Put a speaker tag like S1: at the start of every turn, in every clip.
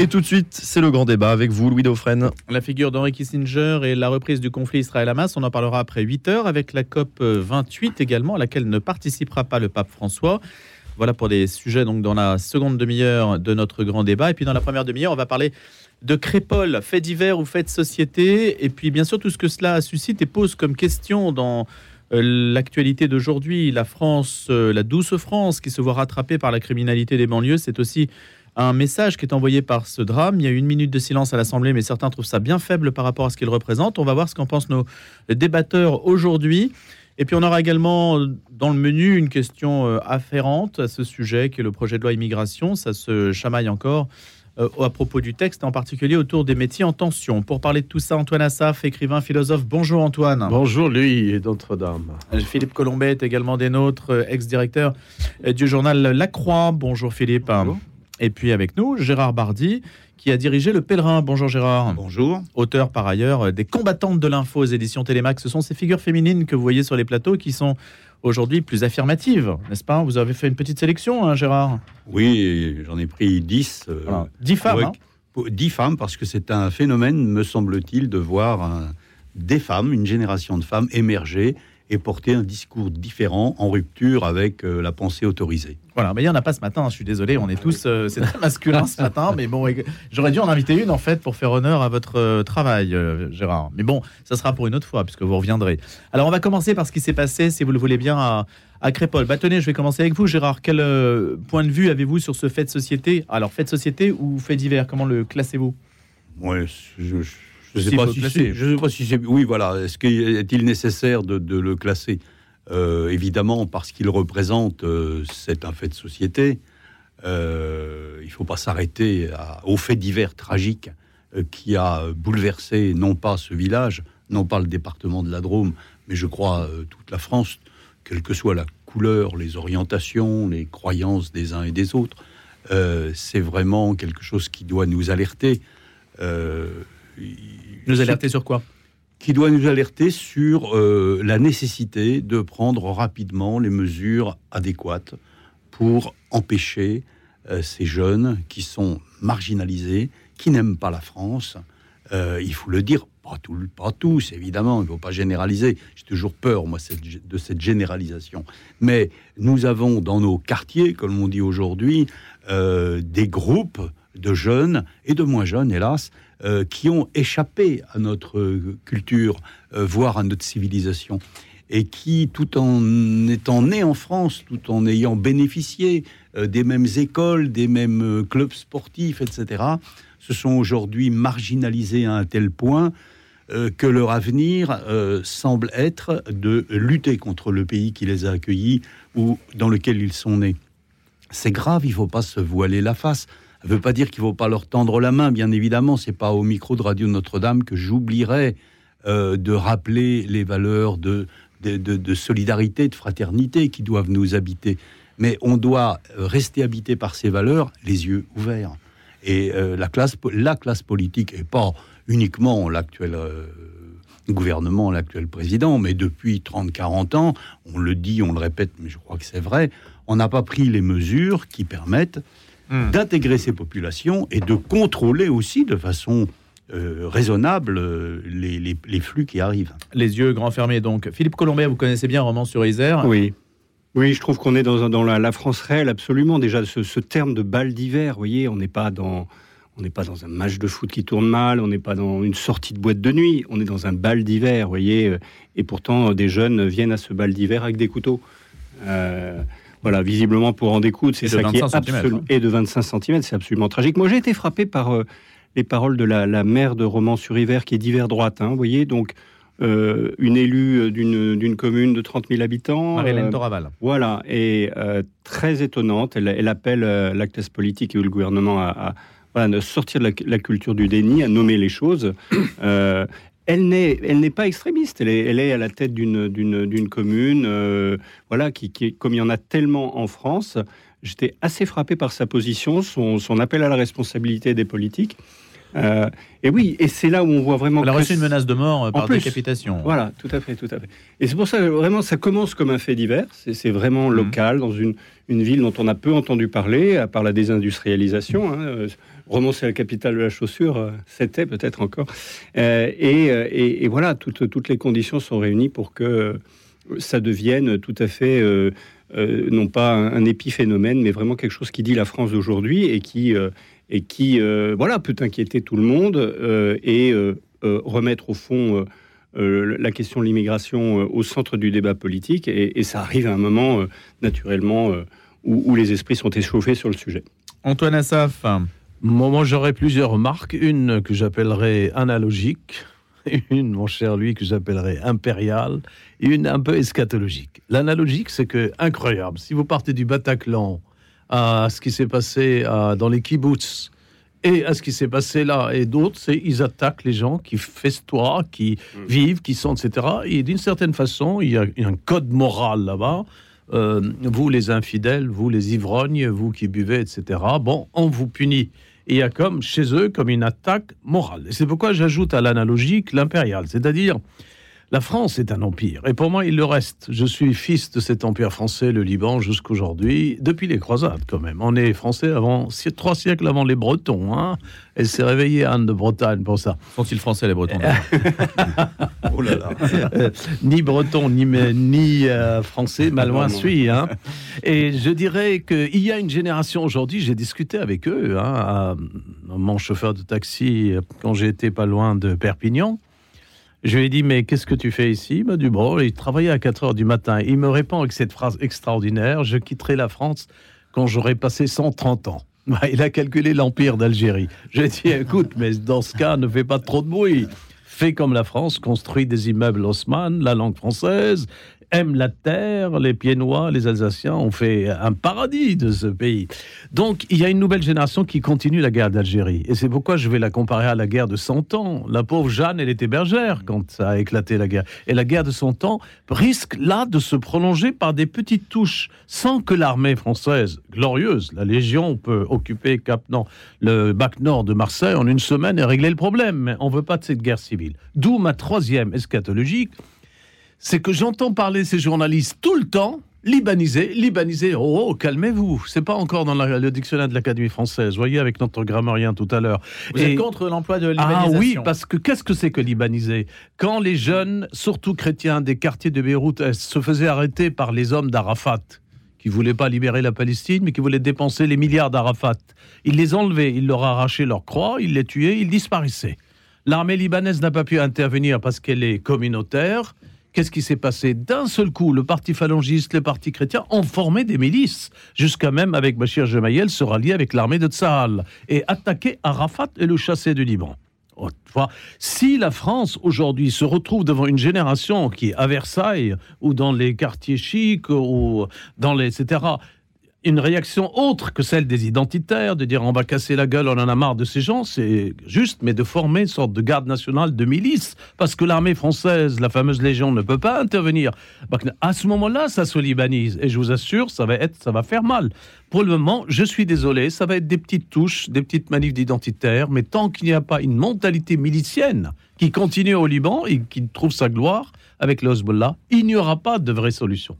S1: Et tout de suite, c'est le grand débat avec vous, Louis Dauphren.
S2: La figure d'Henri Kissinger et la reprise du conflit Israël-Hamas, on en parlera après 8 heures avec la COP 28 également, à laquelle ne participera pas le pape François. Voilà pour des sujets donc dans la seconde demi-heure de notre grand débat. Et puis dans la première demi-heure, on va parler de Crépole, fait divers ou fait de société. Et puis bien sûr tout ce que cela suscite et pose comme question dans euh, l'actualité d'aujourd'hui. La France, euh, la douce France qui se voit rattrapée par la criminalité des banlieues, c'est aussi un message qui est envoyé par ce drame. Il y a une minute de silence à l'Assemblée, mais certains trouvent ça bien faible par rapport à ce qu'il représente. On va voir ce qu'en pensent nos débatteurs aujourd'hui. Et puis on aura également dans le menu une question euh, afférente à ce sujet qui est le projet de loi immigration. Ça se chamaille encore euh, à propos du texte, en particulier autour des métiers en tension. Pour parler de tout ça, Antoine Assaf, écrivain, philosophe. Bonjour Antoine.
S3: Bonjour lui et Notre-Dame.
S2: Philippe Colombet est également des nôtres, ex-directeur du journal La Croix. Bonjour Philippe. Bonjour. Et puis avec nous, Gérard Bardy, qui a dirigé Le Pèlerin. Bonjour Gérard.
S4: Bonjour.
S2: Auteur par ailleurs des Combattantes de l'info aux éditions Télémax. Ce sont ces figures féminines que vous voyez sur les plateaux qui sont aujourd'hui plus affirmatives, n'est-ce pas? Vous avez fait une petite sélection, hein, Gérard?
S4: Oui, j'en ai pris 10.
S2: Euh, dix 10 femmes. Hein
S4: 10 femmes, parce que c'est un phénomène, me semble-t-il, de voir des femmes, une génération de femmes émerger et porter un discours différent en rupture avec euh, la pensée autorisée.
S2: Voilà, mais il n'y en a pas ce matin, je suis désolé, on est tous, euh, c'est très masculin ce matin, mais bon, j'aurais dû en inviter une en fait pour faire honneur à votre euh, travail, Gérard. Mais bon, ça sera pour une autre fois, puisque vous reviendrez. Alors on va commencer par ce qui s'est passé, si vous le voulez bien, à, à Crépole. Bah, tenez, je vais commencer avec vous, Gérard. Quel point de vue avez-vous sur ce fait de société Alors, fait de société ou fait divers? Comment le classez-vous?
S4: Je ne sais, pas si sais pas si c'est. Oui, voilà. Est-ce qu'il est-il nécessaire de, le classer euh, Évidemment, parce qu'il représente, euh, c'est un fait de société. Euh, il ne faut pas s'arrêter aux faits divers tragiques qui a bouleversé non pas ce village, non pas le département de la Drôme, mais je crois toute la France, quelle que soit la couleur, les orientations, les croyances des uns et des autres. c'est vraiment quelque chose qui doit nous alerter.
S2: Nous alerter sur quoi?
S4: Qui doit nous alerter sur euh, la nécessité de prendre rapidement les mesures adéquates pour empêcher euh, ces jeunes qui sont marginalisés, qui n'aiment pas la France. Euh, il faut le dire, pas, tout, pas tous, évidemment, il ne faut pas généraliser. J'ai toujours peur, moi, de cette généralisation. Mais nous avons dans nos quartiers, comme on dit aujourd'hui, des groupes de jeunes et de moins jeunes, hélas, euh, qui ont échappé à notre culture, euh, voire à notre civilisation, et qui, tout en étant nés en France, tout en ayant bénéficié euh, des mêmes écoles, des mêmes clubs sportifs, etc., se sont aujourd'hui marginalisés à un tel point que leur avenir semble être de lutter contre le pays qui les a accueillis ou dans lequel ils sont nés. C'est grave, il ne faut pas se voiler la face. Ne veut pas dire qu'il ne faut pas leur tendre la main, bien évidemment. C'est pas au micro de Radio Notre-Dame que j'oublierai euh, de rappeler les valeurs de, de, solidarité, de fraternité qui doivent nous habiter. Mais on doit euh, rester habité par ces valeurs, les yeux ouverts. Et euh, la, classe, la classe politique, et pas uniquement l'actuel gouvernement, l'actuel président, mais depuis 30-40 ans, on le dit, on le répète, mais je crois que c'est vrai, on n'a pas pris les mesures qui permettent Hmm. d'intégrer ces populations et de contrôler aussi de façon euh, raisonnable euh, les, flux qui arrivent.
S2: Les yeux grands fermés, donc. Philippe Colombet, vous connaissez bien Roman sur Isère
S3: Oui. Oui, je trouve qu'on est dans, dans la, France réelle, absolument. Déjà, ce, terme de balle d'hiver, vous voyez, on n'est pas dans... On n'est pas dans un match de foot qui tourne mal, on n'est pas dans une sortie de boîte de nuit, on est dans un bal d'hiver, vous voyez, euh, et pourtant des jeunes viennent à ce bal d'hiver avec des couteaux. Voilà, visiblement pour en découdre, c'est ça qui est absolument... Hein. Et de 25 cm, c'est absolument tragique. Moi, j'ai été frappé par euh, les paroles de la, la maire de Romans-sur-Hiver, qui est d'hiver droite, hein, vous voyez, donc... Euh, une élue euh, d'une commune de 30 000 habitants.
S2: Marie-Hélène.
S3: Voilà, et très étonnante. Elle, elle appelle la classe politique et le gouvernement à, à sortir de la, la, culture du déni, à nommer les choses. elle n'est, elle n'est pas extrémiste. Elle est, elle est à la tête d'une, d'une, commune, euh, voilà, qui, qui, comme il y en a tellement en France, j'étais assez frappé par sa position, son, son appel à la responsabilité des politiques. Euh, et oui, et c'est là où on voit vraiment.
S2: Elle a reçu une menace de mort euh, par
S3: plus.
S2: décapitation.
S3: Voilà, tout à fait, tout à fait. Et c'est pour ça que vraiment, ça commence comme un fait divers. C'est c'est vraiment
S2: Mhm.
S3: local, dans une, une ville dont on a peu entendu parler, à part la désindustrialisation. Hein, Romancer la capitale de la chaussure, euh, c'était peut-être encore. Euh, et, euh, et- voilà, toutes, les conditions sont réunies pour que ça devienne tout à fait, non pas un, épiphénomène, mais vraiment quelque chose qui dit la France d'aujourd'hui et qui, voilà, peut inquiéter tout le monde et remettre au fond. la question de l'immigration au centre du débat politique et, ça arrive à un moment naturellement où, où les esprits sont échauffés sur le sujet.
S2: Antoine Assaf,
S5: Moi, j'aurais plusieurs remarques. Une que j'appellerais analogique, une, mon cher lui, que j'appellerais impériale, et une un peu eschatologique. L'analogique, c'est que, incroyable, si vous partez du Bataclan à ce qui s'est passé à- dans les kibbutz et à ce qui s'est passé là et d'autres, c'est ils attaquent les gens qui festoient, qui vivent, qui sont, etc. Et d'une certaine façon, il y a un code moral là-bas. Euh, vous les infidèles, vous les ivrognes, vous qui buvez, etc. Bon, on vous punit. Et il y a comme chez eux comme une attaque morale. Et c'est pourquoi j'ajoute à l'analogique l'impérial, c'est-à-dire la France est un empire. Et pour moi, il le reste. Je suis fils de cet empire français, le Liban, jusqu'aujourd'hui, depuis les croisades quand même. On est français avant si- trois siècles avant les Bretons. Hein Elle s'est réveillée Anne de Bretagne pour ça.
S2: sont-ils français les Bretons
S4: Oh là là.
S5: Euh, ni breton, ni, ni euh, français, mal loin suis. Hein. Et je dirais qu'il y a une génération aujourd'hui, j'ai discuté avec eux, hein, à- mon chauffeur de taxi, euh, quand j'étais pas loin de Perpignan. Je lui ai dit, mais qu'est-ce que tu fais ici? Il m'a dit, bon, il travaillait à 4 heures du matin. Il me répond avec cette phrase extraordinaire, je quitterai la France quand j'aurai passé 130 ans. Il a calculé l'empire d'Algérie. Je lui ai dit, écoute, mais dans ce cas, ne fais pas trop de bruit. Fais comme la France, construit des immeubles Haussmann, la langue française, aime la terre, les Piénois, les Alsaciens ont fait un paradis de ce pays. Donc, il y a une nouvelle génération qui continue la guerre d'Algérie. Et c'est pourquoi je vais la comparer à la guerre de 100 ans. La pauvre Jeanne, elle était bergère quand ça a éclaté la guerre. Et la guerre de 100 ans risque là de se prolonger par des petites touches, sans que l'armée française, glorieuse, la Légion peut occuper le bac nord de Marseille en une semaine et régler le problème. Mais on veut pas de cette guerre civile. D'où ma troisième eschatologique, c'est que j'entends parler ces journalistes tout le temps. Libanisés, libanisés, oh, oh, calmez-vous, c'est pas encore dans la- le dictionnaire de l'Académie française, voyez, avec notre grammairien tout à l'heure.
S2: Vous
S5: Et-
S2: êtes contre l'emploi de
S5: ah
S2: l'ibanisation
S5: oui, parce que qu'est-ce que c'est que libaniser? Quand les jeunes, surtout chrétiens des quartiers de Beyrouth, euh, se faisaient arrêter par les hommes d'Arafat, qui voulaient pas libérer la Palestine, mais qui voulaient dépenser les milliards d'Arafat, ils les enlevaient, ils leur arrachaient leur croix, ils les tuaient, ils disparaissaient. L'armée libanaise n'a pas pu intervenir parce qu'elle est communautaire. Qu'est-ce qui s'est passé D'un seul coup, le parti phalangiste, les partis chrétiens ont formé des milices, jusqu'à même avec Bachir Gemayel se rallier avec l'armée de Tsahal et attaquer Arafat et le chasser du Liban. Si la France aujourd'hui se retrouve devant une génération qui, à Versailles ou dans les quartiers chics ou dans les etc., une réaction autre que celle des identitaires, de dire on va casser la gueule, on en a marre de ces gens, c'est juste, mais de former une sorte de garde nationale de milice, parce que l'armée française, la fameuse Légion, ne peut pas intervenir. Donc, À ce moment-là, ça se libanise, et je vous assure, ça va être, ça va faire mal. Pour le moment, je suis désolé, ça va être des petites touches, des petites manifs d'identitaires, mais tant qu'il n'y a pas une mentalité milicienne qui continue au Liban et qui trouve sa gloire avec le Hezbollah, il n'y aura pas de vraie solution.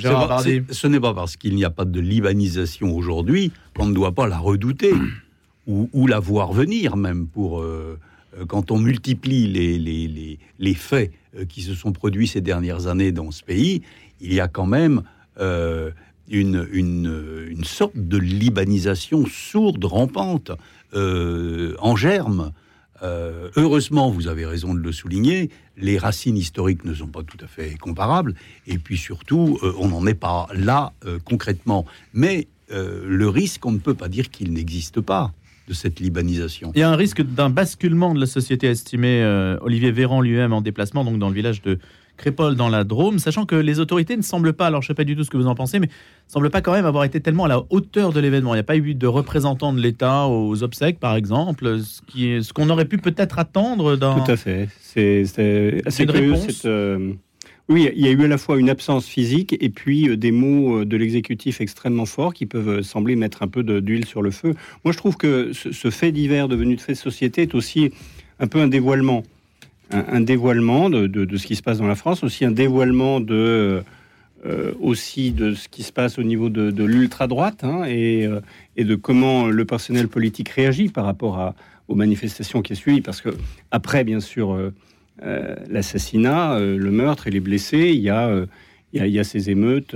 S2: Gérard Bardi.
S4: Ce n'est pas parce qu'il n'y a pas de libanisation aujourd'hui qu'on ne doit pas la redouter ou, ou la voir venir même pour euh, euh, quand on multiplie les, les, les, les faits euh, qui se sont produits ces dernières années dans ce pays, il y a quand même euh, une, une, une sorte de libanisation sourde, rampante, euh, en germe. Euh, heureusement, vous avez raison de le souligner, les racines historiques ne sont pas tout à fait comparables, et puis surtout, euh, on n'en est pas là euh, concrètement. Mais le risque, on ne peut pas dire qu'il n'existe pas de cette libanisation.
S2: Il y a un risque d'un basculement de la société, estimé Olivier Véran lui-même en déplacement, donc dans le village de Crépole, dans la Drôme, sachant que les autorités ne semblent pas, alors je ne sais pas du tout ce que vous en pensez, mais ne semblent pas quand même avoir été tellement à la hauteur de l'événement. Il n'y a pas eu de représentants de l'État aux obsèques, par exemple, ce qu'on aurait pu peut-être attendre dans...
S3: Tout à fait. C'est assez
S2: une
S3: curieux.
S2: réponse
S3: cette, euh, Oui, il y a eu à la fois une absence physique et puis euh, des mots euh, de l'exécutif extrêmement forts qui peuvent sembler mettre un peu d'huile sur le feu. Moi, je trouve que ce, fait divers devenu de fait de société est aussi un peu un dévoilement. Un, dévoilement de, ce qui se passe dans la France, aussi un dévoilement de, aussi de ce qui se passe au niveau de, l'ultra-droite hein, et, et, de comment le personnel politique réagit par rapport à, aux manifestations qui suivent. Parce que, après, bien sûr, euh, l'assassinat, euh, le meurtre et les blessés, il y a, euh, il y a, ces émeutes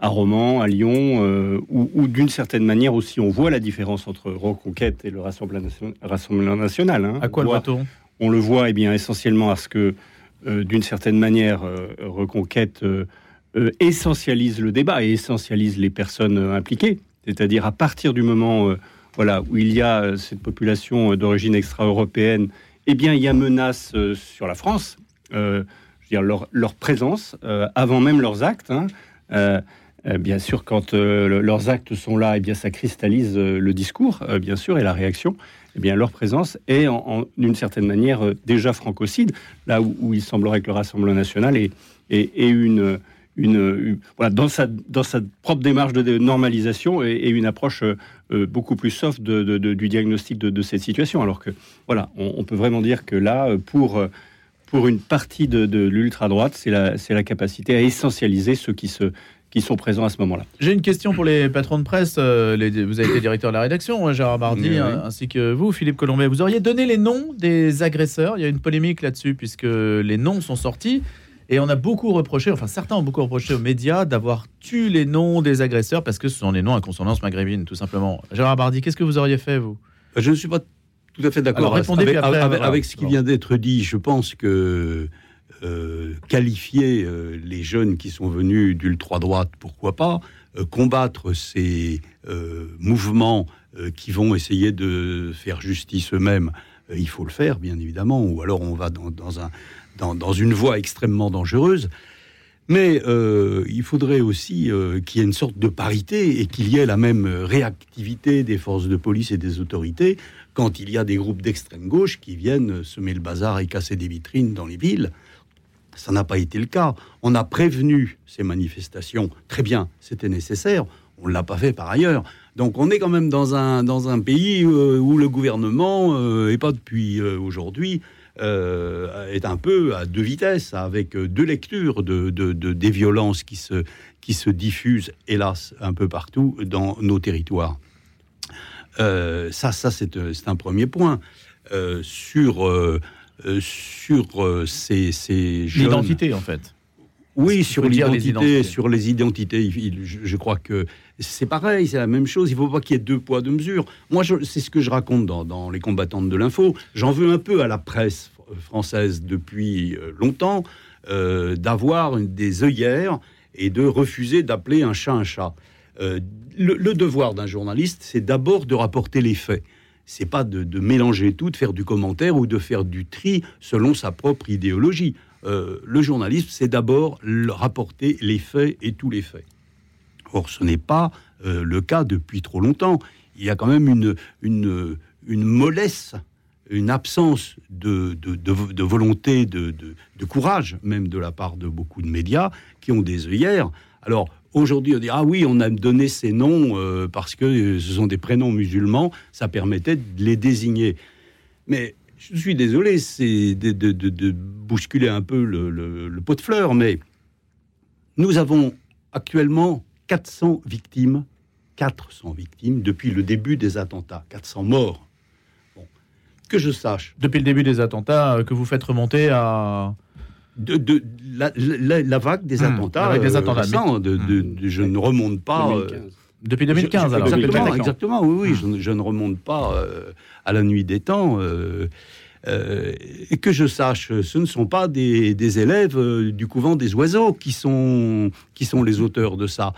S3: à Romans, à Lyon, où, d'une certaine manière aussi on voit la différence entre Reconquête et le Rassemblement, national. Hein.
S2: À quoi le voit-on?
S3: On le voit eh bien, essentiellement à ce que, d'une certaine manière, Reconquête essentialise le débat et essentialise les personnes impliquées. C'est-à-dire à partir du moment voilà, où il y a cette population d'origine extra-européenne eh bien, il y a menace euh, sur la France. Euh, je veux dire, leur, présence, euh, avant même leurs actes. Hein. bien sûr, quand leurs actes sont là, eh bien, ça cristallise le discours, bien sûr, et la réaction. Eh bien, leur présence est, d'une certaine manière, déjà francocide, là où, il semblerait que le Rassemblement national ait, une, une, voilà, dans, sa, dans sa propre démarche de normalisation et, une approche euh, beaucoup plus soft du diagnostic de, cette situation. Alors que, voilà, on, peut vraiment dire que là, pour, pour une partie de, l'ultra-droite, c'est la, la capacité à essentialiser ceux qui se qui sont présents à ce moment-là.
S2: J'ai une question pour les patrons de presse. Euh, vous avez été directeur de la rédaction, hein, Gérard Bardi, ainsi que vous, Philippe Colombet. Vous auriez donné les noms des agresseurs? Il y a une polémique là-dessus, puisque les noms sont sortis. Et on a beaucoup reproché, enfin certains ont beaucoup reproché aux médias d'avoir tué les noms des agresseurs parce que ce sont des noms à consonance maghrébine, tout simplement. Gérard Bardi, qu'est-ce que vous auriez fait, vous?
S4: Bah, Je ne suis pas tout à fait d'accord avec, avec, ce qui vient d'être dit. Je pense que euh, qualifier euh, les jeunes qui sont venus d'ultra-droite, pourquoi pas, euh, combattre ces mouvements qui vont essayer de faire justice eux-mêmes, il faut le faire, bien évidemment, ou alors on va dans, un dans, une voie extrêmement dangereuse. Mais il faudrait aussi qu'il y ait une sorte de parité et qu'il y ait la même réactivité des forces de police et des autorités quand il y a des groupes d'extrême gauche qui viennent semer le bazar et casser des vitrines dans les villes. Ça n'a pas été le cas. On a prévenu ces manifestations. Très bien, c'était nécessaire. On ne l'a pas fait par ailleurs. Donc on est quand même dans un, dans un pays euh, où le gouvernement, et pas depuis aujourd'hui, euh, est un peu à deux vitesses, avec deux lectures de, des violences qui se, qui se diffusent, hélas, un peu partout dans nos territoires. Euh, ça, ça c'est un premier point. Euh, sur sur ces, ces
S2: L'identité, en fait.
S4: Oui, sur l'identité, sur les identités, je, crois que c'est pareil, c'est la même chose. Il ne faut pas qu'il y ait deux poids, deux mesures. Moi, c'est ce que je raconte dans, Les combattantes de l'info. J'en veux un peu à la presse française depuis euh, longtemps euh, d'avoir des œillères et de refuser d'appeler un chat un chat. Euh, le, devoir d'un journaliste, c'est d'abord de rapporter les faits. C'est pas de, mélanger tout, de faire du commentaire ou de faire du tri selon sa propre idéologie. Euh, le journalisme, c'est d'abord rapporter les faits et tous les faits. Or, ce n'est pas euh, le cas depuis trop longtemps. Il y a quand même une mollesse, une absence de, de, volonté, de, courage, même de la part de beaucoup de médias qui ont des œillères. Alors, Aujourd'hui, on dit ah oui, on a donné ces noms euh, parce que ce sont des prénoms musulmans, ça permettait de les désigner. Mais je suis désolé, c'est de, bousculer un peu le, pot de fleurs, mais nous avons actuellement 400 victimes, 400 victimes depuis le début des attentats, 400 morts. Que je sache.
S2: Depuis le début des attentats, euh, que vous faites remonter à
S4: de, la, vague des hmm, attentats. des attentats. Hmm. je ne remonte pas.
S2: Depuis 2015, alors.
S4: Exactement, exactement, oui, oui, je, ne remonte pas euh, à la nuit des temps. Euh, euh, et que je sache, ce ne sont pas des, élèves du couvent des oiseaux qui sont, qui sont les auteurs de ça.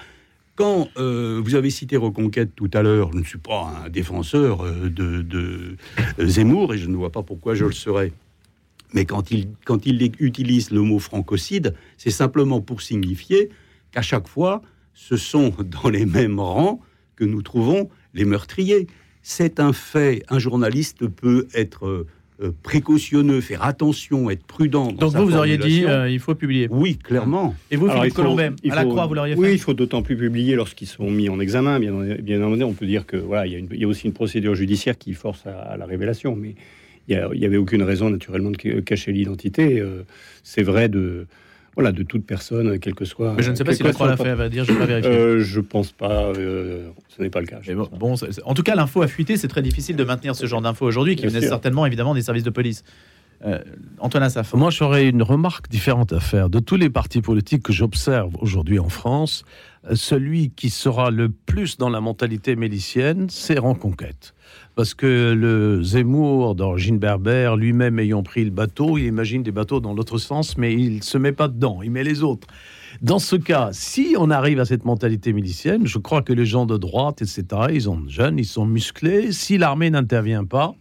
S4: Quand vous avez cité Reconquête tout à l'heure, je ne suis pas un défenseur de, de, Zemmour et je ne vois pas pourquoi je le serais. Mais quand il, quand il utilise le mot francocide, c'est simplement pour signifier qu'à chaque fois, ce sont dans les mêmes rangs que nous trouvons les meurtriers. C'est un fait. Un journaliste peut être euh, précautionneux, faire attention, être prudent. dans
S2: Donc
S4: sa
S2: vous, vous auriez dit, euh, il faut publier.
S4: Oui, clairement.
S2: Et vous,
S3: Alors,
S2: Philippe
S3: faut-
S2: Colombet, à la
S3: faut-
S2: Croix, vous l'auriez
S3: Oui,
S2: fait
S3: il faut d'autant plus publier lorsqu'ils sont mis en examen. Bien, bien évidemment, on peut dire que voilà, il y, a une- il y a aussi une procédure judiciaire qui force à, à la révélation, mais il n'y avait aucune raison naturellement de ca- cacher l'identité. Euh, C'est vrai de voilà de toute personne, quel que soit.
S2: Mais je ne sais pas si la Croix l'a fait, elle va dire, je pas vérifié.
S3: Euh, je pense pas. euh, ce n'est pas le cas.
S2: bon, en tout cas, l'info a fuité. C'est très difficile de maintenir ce genre d'infos aujourd'hui, qui
S3: sûr.
S2: certainement, évidemment, des services de police. Euh, Antoine Assaf.
S5: Moi, j'aurais une remarque différente à faire. De tous les partis politiques que j'observe aujourd'hui en France, celui qui sera le plus dans la mentalité milicienne, c'est Reconquête. Parce que le Zemmour d'origine berbère, lui-même ayant pris le bateau, il imagine des bateaux dans l'autre sens, mais il se met pas dedans, il met les autres. Dans ce cas, si on arrive à cette mentalité milicienne, je crois que les gens de droite, etc., ils sont jeunes, ils sont musclés. Si l'armée n'intervient pas,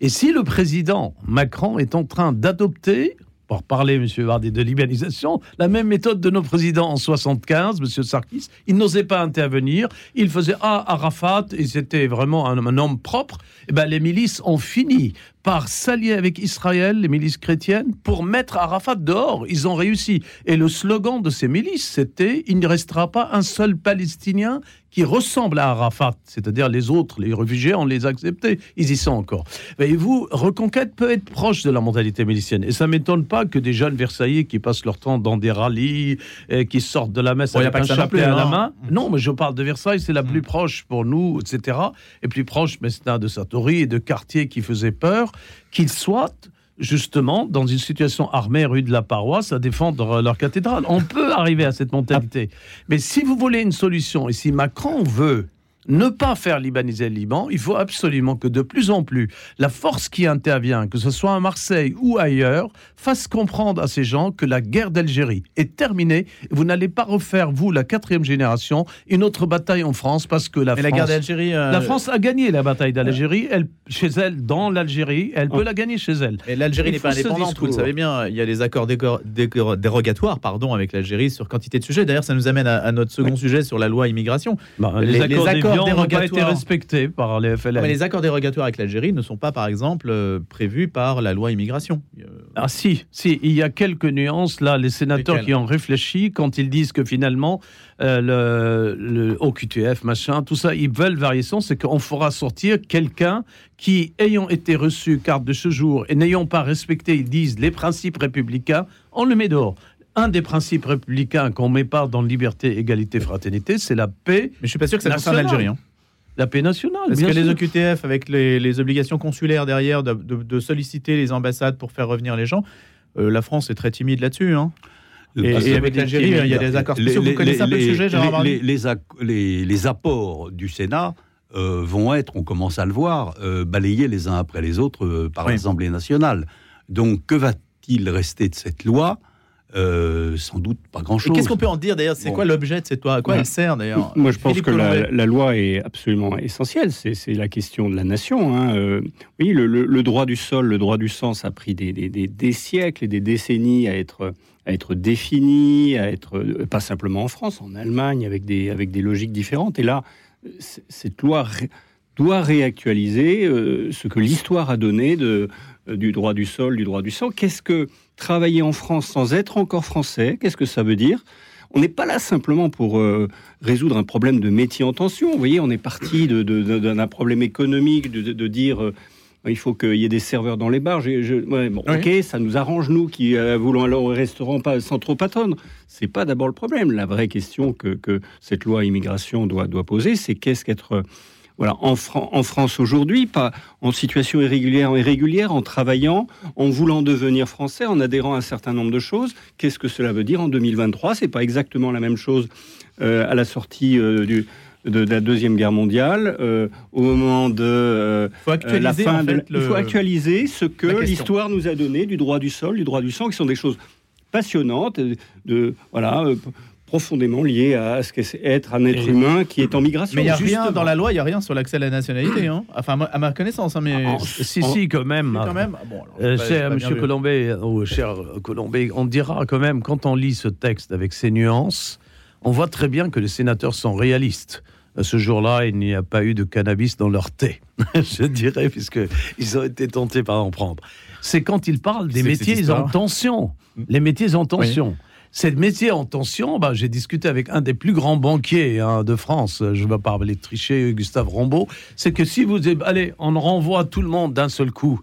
S5: et si le président Macron est en train d'adopter, pour parler, M. Vardy, de libéralisation, la même méthode de nos présidents en 75, M. Sarkis, il n'osait pas intervenir, il faisait Ah, Arafat, et c'était vraiment un, un homme propre, et ben, les milices ont fini par s'allier avec Israël, les milices chrétiennes, pour mettre Arafat dehors. Ils ont réussi. Et le slogan de ces milices, c'était Il ne restera pas un seul Palestinien qui ressemble à Arafat. C'est-à-dire les autres, les réfugiés, on les a acceptés. Ils y sont encore. Voyez-vous, Reconquête peut être proche de la mentalité milicienne. Et ça m'étonne pas que des jeunes Versaillais qui passent leur temps dans des rallyes, et qui sortent de la messe
S2: Bon, y a
S5: avec
S2: pas
S5: un chapelet à la
S2: hein.
S5: main. Non, mais je parle de Versailles, c'est la
S2: Mm.
S5: plus proche pour nous, etc. Et plus proche, Mesna de Satori et de quartiers qui faisaient peur, qu'ils soient justement dans une situation armée rue de la paroisse à défendre leur cathédrale. On peut arriver à cette mentalité. Mais si vous voulez une solution et si Macron veut ne pas faire libaniser le Liban, il faut absolument que de plus en plus la force qui intervient, que ce soit à Marseille ou ailleurs, fasse comprendre à ces gens que la guerre d'Algérie est terminée. Vous n'allez pas refaire, vous, la quatrième génération, une autre bataille en France parce que la
S2: Mais la
S5: France...
S2: guerre d'Algérie. euh,
S5: La France a gagné la bataille d'Algérie, elle, chez elle, dans l'Algérie, elle peut
S3: Oh.
S5: la gagner chez elle.
S2: Mais l'Algérie n'est pas indépendante, vous le savez bien. Il y a des accords dérogatoires pardon, avec l'Algérie sur quantité de sujets. D'ailleurs, ça nous amène à, à notre second sujet sur la loi immigration.
S5: Bah,
S2: Les-
S5: les,
S2: les
S5: accords
S2: accords
S5: d'Évian n'ont pas été respectés par les FLN.
S2: Mais les accords dérogatoires avec l'Algérie ne sont pas, par exemple, euh, prévus par la loi immigration. Euh,
S5: Ah si, si, il y a quelques nuances là, les sénateurs
S2: Lesquelles
S5: qui ont réfléchi quand ils disent que finalement euh, le, le OQTF, machin, tout ça, ils veulent variation, c'est qu'on fera sortir quelqu'un qui, ayant été reçu carte de séjour et n'ayant pas respecté, ils disent, les principes républicains, on le met dehors. Un des principes républicains qu'on met pas dans liberté, égalité, fraternité, c'est la paix,
S2: Mais je suis pas sûr que ça concerne l'Algérie. hein.
S5: la paix nationale.
S2: Parce que les
S5: sûr.
S2: OQTF, avec les, les obligations consulaires derrière de, de- de solliciter les ambassades pour faire revenir les gens, euh, la France est très timide là-dessus. hein. Et-
S4: Parce
S2: et avec l'Algérie, il y a des accords
S4: Les-
S2: spéciaux. Vous
S4: les-
S2: connaissez un peu le
S4: les-
S2: sujet, Gérard
S4: les, les, les les- les apports du Sénat euh, vont être, on commence à le voir, euh, balayés les uns après les autres euh, par
S2: Oui.
S4: l'Assemblée nationale. Donc, que va-t-il rester de cette loi? Euh, Sans doute pas grand-chose.
S2: qu'est-ce qu'on peut en dire d'ailleurs? C'est
S4: Bon.
S2: quoi l'objet de cette loi? À quoi
S3: Ouais.
S2: elle sert d'ailleurs?
S3: Moi, je pense
S2: Philippe
S3: que la, loi est absolument essentielle. C'est la question de la nation. hein. Euh, oui, le, le- le droit du sol, le droit du ça a pris des, des- des- des siècles et des décennies à être, à être défini, à être euh, pas simplement en France, en Allemagne, avec des, avec des logiques différentes. Et là, cette loi ré- doit réactualiser euh, ce que l'histoire a donné de, euh, du droit du sol, du droit du sang. Qu'est-ce que travailler en France sans être encore français Qu'est-ce que ça veut dire? On n'est pas là simplement pour euh, résoudre un problème de métier en tension. Vous voyez, on est parti d'un problème économique, de, de- de dire euh, il faut qu'il y ait des serveurs dans les bars. Je- je- ouais, bon,
S2: Oui.
S3: ok, ça nous arrange nous qui euh, voulons aller au restaurant pas sans trop attendre. C'est pas d'abord le problème. La vraie question que, que cette loi immigration doit, doit poser, c'est qu'est-ce qu'être euh, voilà, en, Fran- en France aujourd'hui, pas en situation irrégulière, irrégulière, en travaillant, en voulant devenir français, en adhérant à un certain nombre de choses. Qu'est-ce que cela veut dire en 2023 C'est pas exactement la même chose euh, à la sortie euh, du, de, de la deuxième guerre mondiale, euh, au moment de
S2: Il faut actualiser
S3: la fin
S2: en
S3: de.
S2: fait,
S3: Il faut actualiser ce que l'histoire nous a donné du droit du sol, du droit du sang, qui sont des choses passionnantes, de voilà. Euh, profondément liées à ce qu'est être un être
S5: Et-
S3: humain qui est en migration.
S2: Mais il n'y a rien dans la loi, il n'y a rien sur l'accès à la nationalité. hein. Enfin, à ma connaissance, hein, mais.
S3: En-
S5: Si,
S3: en-
S5: si, quand même.
S2: Quand même. ah bon, alors,
S5: Euh, cher. Colombet, ou cher Colombet, on dira quand même, quand on lit ce texte avec ses nuances, on voit très bien que les sénateurs sont réalistes. ce jour-là, il n'y a pas eu de cannabis dans leur thé, je dirais, puisqu'ils ont été tentés par en prendre. C'est quand ils parlent des métiers en tension. Les métiers en tension. Ces métiers en tension, bah, j'ai discuté avec un des plus grands banquiers hein, de France, je ne vais pas parler de tricher, Gustave Rambaud, c'est que si vous... Allez, on renvoie tout le monde d'un seul coup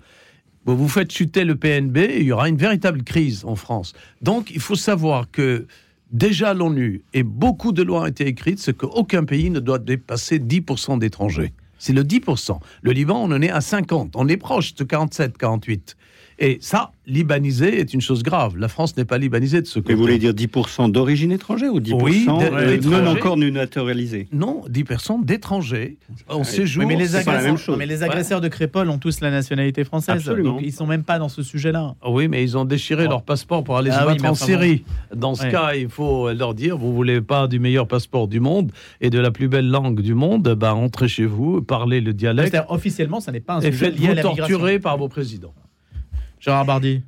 S5: vous faites chuter le PNB, il y aura une véritable crise en France. Donc, il faut savoir que déjà l'ONU et beaucoup de lois ont été écrites, c'est qu'aucun pays ne doit dépasser 10% d'étrangers. C'est le 10%. Le Liban, on en est à 50. On est proche de 47, 48. Et ça, libaniser est une chose grave. La France n'est pas libanisée de ce côté.
S3: Mais vous voulez dire 10% d'origine étrangère ou 10%
S5: oui,
S3: euh, non encore naturalisés
S5: Non, 10% d'étrangers en séjour.
S2: mais, les agresseurs, mais les agresseurs de Crépol ont tous la nationalité française. Absolument. Donc ils sont même pas dans ce sujet-là.
S5: Oui, mais ils ont déchiré leur passeport pour aller ah se battre en Syrie. Dans ce cas, il faut leur dire vous voulez pas du meilleur passeport du monde et de la plus belle langue du monde, bah entrez chez vous, parlez le dialecte.
S2: Officiellement, ça n'est pas un
S5: sujet lié à la torturé par vos présidents.
S2: Gérard Bardi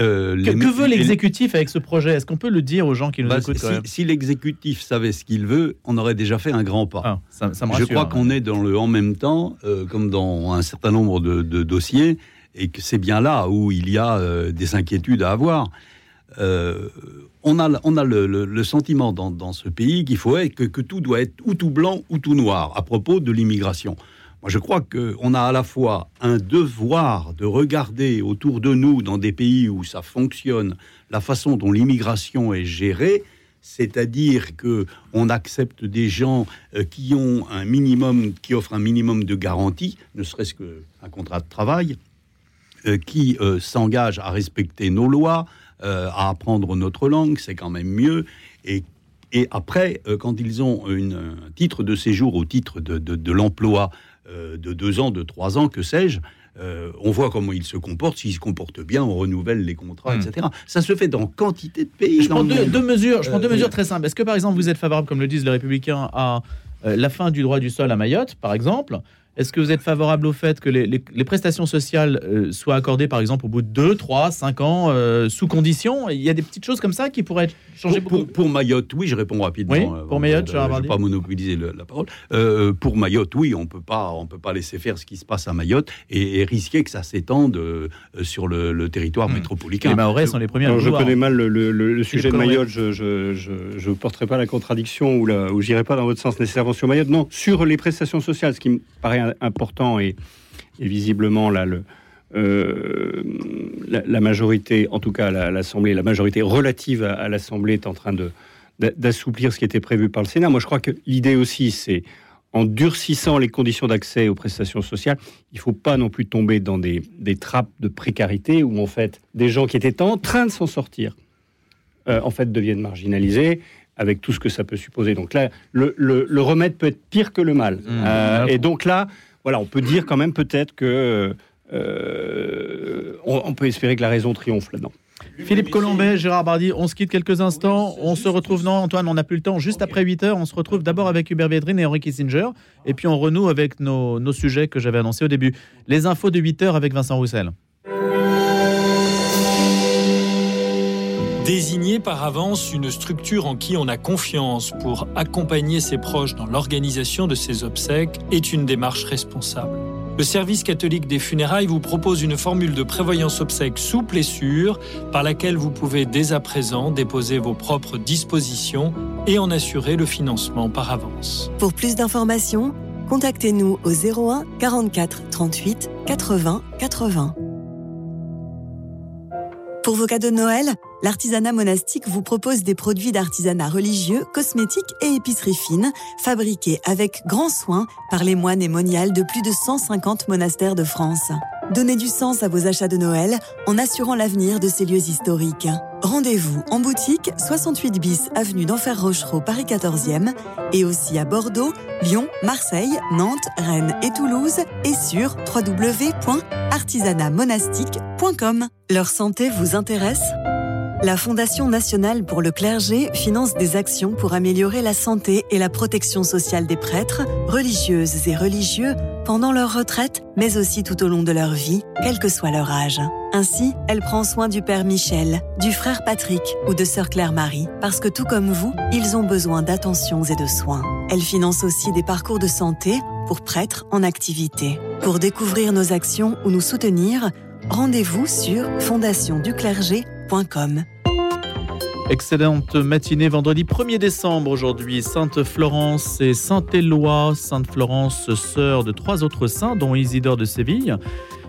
S2: euh, que, veut l'exécutif avec ce projet? Est-ce qu'on peut le dire aux gens qui nous bah, écoutent
S4: Si, l'exécutif savait ce qu'il veut, on aurait déjà fait un grand pas. Ah, Je crois qu'on est dans le en même temps, euh, comme dans un certain nombre de, dossiers, et que c'est bien là où il y a euh, des inquiétudes à avoir. on a, on a le, sentiment dans, ce pays qu'il faut être, que, que tout doit être ou tout blanc ou tout noir à propos de l'immigration. Moi, je crois qu'on a à la fois un devoir de regarder autour de nous, dans des pays où ça fonctionne, la façon dont l'immigration est gérée, c'est-à-dire que on accepte des gens euh, qui ont un minimum, qui offrent un minimum de garantie, ne serait-ce qu'un contrat de travail, euh, qui euh, s'engagent à respecter nos lois, à apprendre notre langue, c'est quand même mieux, et après, quand ils ont un titre de séjour au titre de, l'emploi de deux ans, de trois ans, que sais-je. Euh, on voit comment il se comporte. S'il se comporte bien, on renouvelle les contrats, hmm. etc. Ça se fait dans quantité de pays.
S2: Je prends deux, mesures. Je prends deux euh, mesures très simples. Est-ce que, par exemple, vous êtes favorable, comme le disent les Républicains, à la fin du droit du sol à Mayotte, par exemple est-ce que vous êtes favorable au fait que les, prestations sociales euh, soient accordées, par exemple, au bout de 2, 3, 5 ans, euh, sous condition? Il y a des petites choses comme ça qui pourraient changer
S4: pour, pour, Mayotte, oui, je réponds rapidement.
S2: Oui, pour Mayotte, je
S4: ne vais pas monopoliser la parole. Euh, pour Mayotte, oui, on peut pas, on peut pas laisser faire ce qui se passe à Mayotte et, risquer que ça s'étende sur le, territoire hmm. métropolitain.
S2: Les Mahorais sont les premiers à
S3: Je connais mal le, sujet de Mayotte, je ne porterai pas la contradiction ou, la, ou j'irai pas dans votre sens nécessairement sur Mayotte. Non, sur les prestations sociales, ce qui me paraît important et, visiblement là, le, euh, la, majorité, en tout cas l'Assemblée, la majorité relative à, l'Assemblée est en train d'assouplir ce qui était prévu par le Sénat. Moi, je crois que l'idée aussi, c'est en durcissant les conditions d'accès aux prestations sociales, il ne faut pas non plus tomber dans des, des, trappes de précarité où en fait des gens qui étaient en train de s'en sortir, euh, en fait deviennent marginalisés avec tout ce que ça peut supposer. Donc là, le, le, remède peut être pire que le mal. Mmh. Euh, et donc là, voilà, on peut dire quand même peut-être que euh, on, peut espérer que la raison triomphe là-dedans.
S2: Philippe Colombet, Gérard Bardi, on se quitte quelques instants. On se retrouve, non, Antoine, on n'a plus le temps. Juste après 8 heures, on se retrouve d'abord avec Hubert Védrine et Henri Kissinger. Et puis on renoue avec nos, nos sujets que j'avais annoncés au début. Les infos de 8 heures avec Vincent Roussel.
S6: Désigner par avance une structure en qui on a confiance pour accompagner ses proches dans l'organisation de ses obsèques est une démarche responsable. Le service catholique des funérailles vous propose une formule de prévoyance obsèques souple et sûre par laquelle vous pouvez dès à présent déposer vos propres dispositions et en assurer le financement par avance.
S7: Pour plus d'informations, contactez-nous au 01 44 38 80 80. Pour vos cadeaux de Noël, l'artisanat monastique vous propose des produits d'artisanat religieux, cosmétiques et épicerie fine, fabriqués avec grand soin par les moines et moniales de plus de 150 monastères de France. Donnez du sens à vos achats de Noël en assurant l'avenir de ces lieux historiques. Rendez-vous en boutique 68 bis avenue d'Enfer Rochereau Paris 14e et aussi à Bordeaux, Lyon, Marseille, Nantes, Rennes et Toulouse et sur www.artisanatmonastique.com. Leur santé vous intéresse? La Fondation nationale pour le clergé finance des actions pour améliorer la santé et la protection sociale des prêtres, religieuses et religieux pendant leur retraite, mais aussi tout au long de leur vie, quel que soit leur âge. Ainsi, elle prend soin du Père Michel, du Frère Patrick ou de Sœur Claire-Marie, parce que tout comme vous, ils ont besoin d'attentions et de soins. Elle finance aussi des parcours de santé pour prêtres en activité. Pour découvrir nos actions ou nous soutenir, rendez-vous sur fondationduclergé.com.
S2: Excellente matinée, vendredi 1er décembre aujourd'hui. Sainte Florence et Saint-Éloi. Sainte Florence, sœur de trois autres saints, dont Isidore de Séville,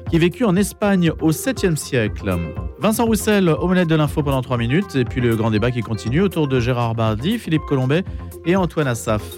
S2: qui vécut en Espagne au 7e siècle. Vincent Roussel, omelette de l'info pendant 3 minutes. Et puis le grand débat qui continue autour de Gérard Bardi, Philippe Colombet et Antoine Assaf.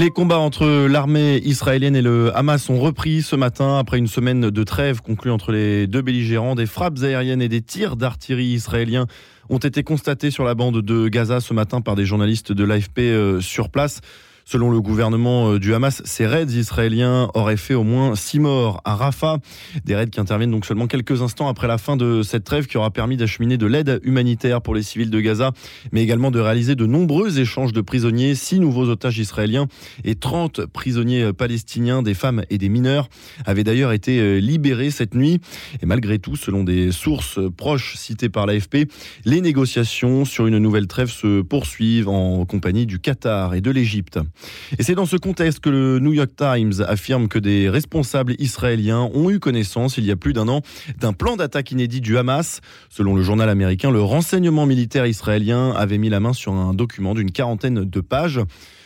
S1: Les combats entre l'armée israélienne et le Hamas ont repris ce matin après une semaine de trêve conclue entre les deux belligérants. Des frappes aériennes et des tirs d'artillerie israéliens ont été constatés sur la bande de Gaza ce matin par des journalistes de l'AFP euh, sur place. Selon le gouvernement euh, du Hamas, ces raids israéliens auraient fait au moins six morts à Rafah. Des raids qui interviennent donc seulement quelques instants après la fin de cette trêve qui aura permis d'acheminer de l'aide humanitaire pour les civils de Gaza, mais également de réaliser de nombreux échanges de prisonniers, six nouveaux otages israéliens et 30 prisonniers palestiniens, des femmes et des mineurs, avaient d'ailleurs été euh, libérés cette nuit. Et malgré tout, selon des sources proches citées par l'AFP, les négociations sur une nouvelle trêve se poursuivent en compagnie du Qatar et de l'Égypte. Et c'est dans ce contexte que le New York Times affirme que des responsables israéliens ont eu connaissance il y a plus d'un an d'un plan d'attaque inédit du Hamas. Selon le journal américain, le renseignement militaire israélien avait mis la main sur un document d'une quarantaine de pages.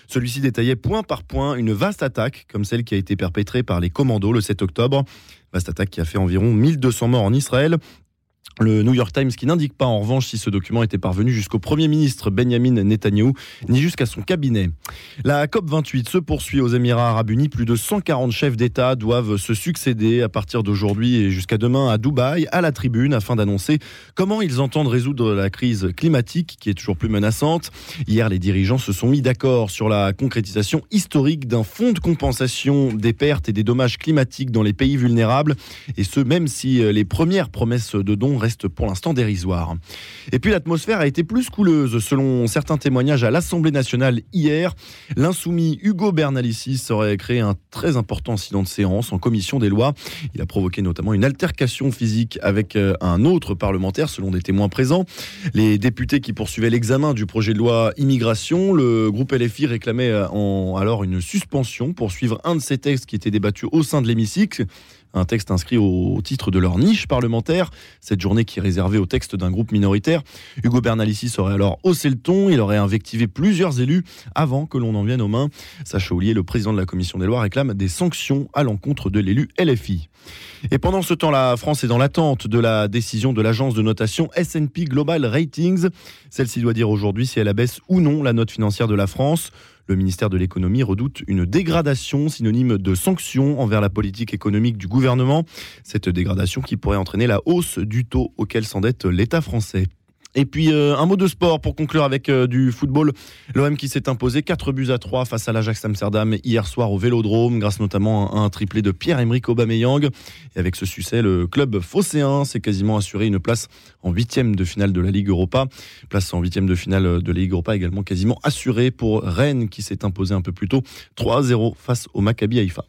S1: Celui-ci détaillait point par point une vaste attaque, comme celle qui a été perpétrée par les commandos le 7 octobre. Vaste attaque qui a fait environ 1200 morts en Israël, le New York Times qui n'indique pas en revanche si ce document était parvenu jusqu'au Premier ministre Benjamin Netanyahu ni jusqu'à son cabinet. La COP28 se poursuit aux Émirats arabes unis. Plus de 140 chefs d'État doivent se succéder à partir d'aujourd'hui et jusqu'à demain à Dubaï, à la tribune, afin d'annoncer comment ils entendent résoudre la crise climatique qui est toujours plus menaçante. Hier, les dirigeants se sont mis d'accord sur la concrétisation historique d'un fonds de compensation des pertes et des dommages climatiques dans les pays vulnérables. Et ce, même si les premières promesses de dons reste pour l'instant dérisoire. Et puis l'atmosphère a été plus couleuse selon certains témoignages à l'Assemblée nationale hier. L'insoumis Hugo Bernalicis aurait créé un très important incident de séance en commission des lois. Il a provoqué notamment une altercation physique avec euh, un autre parlementaire selon des témoins présents. Les députés qui poursuivaient l'examen du projet de loi immigration, le groupe LFI réclamait euh, alors une suspension pour suivre un de ces textes qui étaient débattus au sein de l'hémicycle un texte inscrit au titre de leur niche parlementaire, cette journée qui est réservée au texte d'un groupe minoritaire. Hugo Bernalicis aurait alors haussé le ton, il aurait invectivé plusieurs élus avant que l'on en vienne aux mains. Sacha Ollier, le président de la commission des lois, réclame des sanctions à l'encontre de l'élu LFI. Et pendant ce temps, la France est dans l'attente de la décision de l'agence de notation S&P Global Ratings. Celle-ci doit dire aujourd'hui si elle abaisse ou non la note financière de la France. Le ministère de l'économie redoute une dégradation synonyme de sanction envers la politique économique du gouvernement. Cette dégradation qui pourrait entraîner la hausse du taux auquel s'endette l'État français. Et puis euh, un mot de sport pour conclure avec euh, du football. L'OM qui s'est imposé 4 buts à 3 face à l'Ajax Amsterdam hier soir au Vélodrome grâce notamment à un triplé de Pierre-Emerick Aubameyang. Et avec ce succès, le club phocéen s'est quasiment assuré une place en huitième de finale de la Ligue Europa. Place en huitième de finale de la Ligue Europa également quasiment assurée pour Rennes qui s'est imposé un peu plus tôt 3-0 face au Maccabi Haïfa.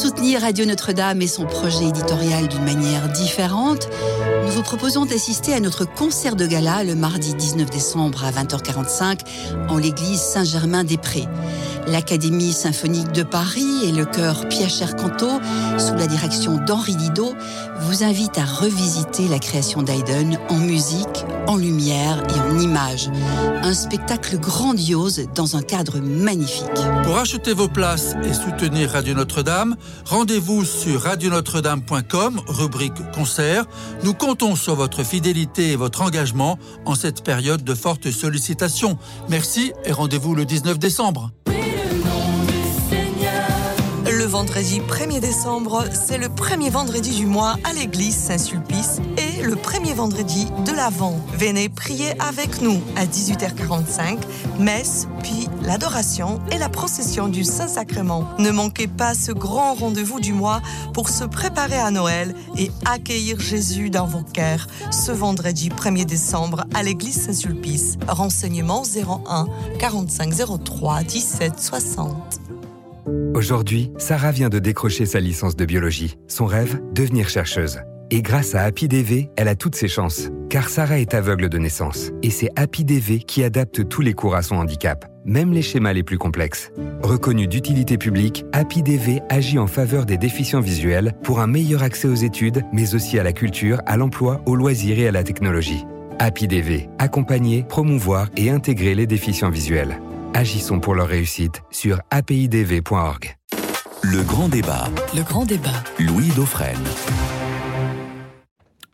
S8: Soutenir Radio Notre-Dame et son projet éditorial d'une manière différente, nous vous proposons d'assister à notre concert de gala le mardi 19 décembre à 20h45 en l'église Saint-Germain-des-Prés. L'Académie symphonique de Paris et le chœur Pierre Canto, sous la direction d'Henri Didot, vous invitent à revisiter la création d'Haydn en musique, en lumière et en images. Un spectacle grandiose dans un cadre magnifique.
S9: Pour acheter vos places et soutenir Radio Notre-Dame, rendez-vous sur radionotre-dame.com, rubrique concert. Nous comptons sur votre fidélité et votre engagement en cette période de forte sollicitation. Merci et rendez-vous le 19 décembre
S10: vendredi 1er décembre, c'est le premier vendredi du mois à l'église Saint-Sulpice et le premier vendredi de l'Avent. Venez prier avec nous à 18h45, messe, puis l'adoration et la procession du Saint-Sacrement. Ne manquez pas ce grand rendez-vous du mois pour se préparer à Noël et accueillir Jésus dans vos cœurs ce vendredi 1er décembre à l'église Saint-Sulpice. Renseignement 01 45 03 17 60.
S11: Aujourd'hui, Sarah vient de décrocher sa licence de biologie. Son rêve, devenir chercheuse. Et grâce à Happy DV, elle a toutes ses chances. car Sarah est aveugle de naissance et c'est Happy DV qui adapte tous les cours à son handicap, même les schémas les plus complexes. Reconnu d'utilité publique, Happy DV agit en faveur des déficients visuels pour un meilleur accès aux études, mais aussi à la culture, à l'emploi, aux loisirs et à la technologie. Happy DV, accompagner, promouvoir et intégrer les déficients visuels. Agissons pour leur réussite sur apidv.org.
S12: Le grand débat.
S8: Le grand débat.
S12: Louis Dauphren.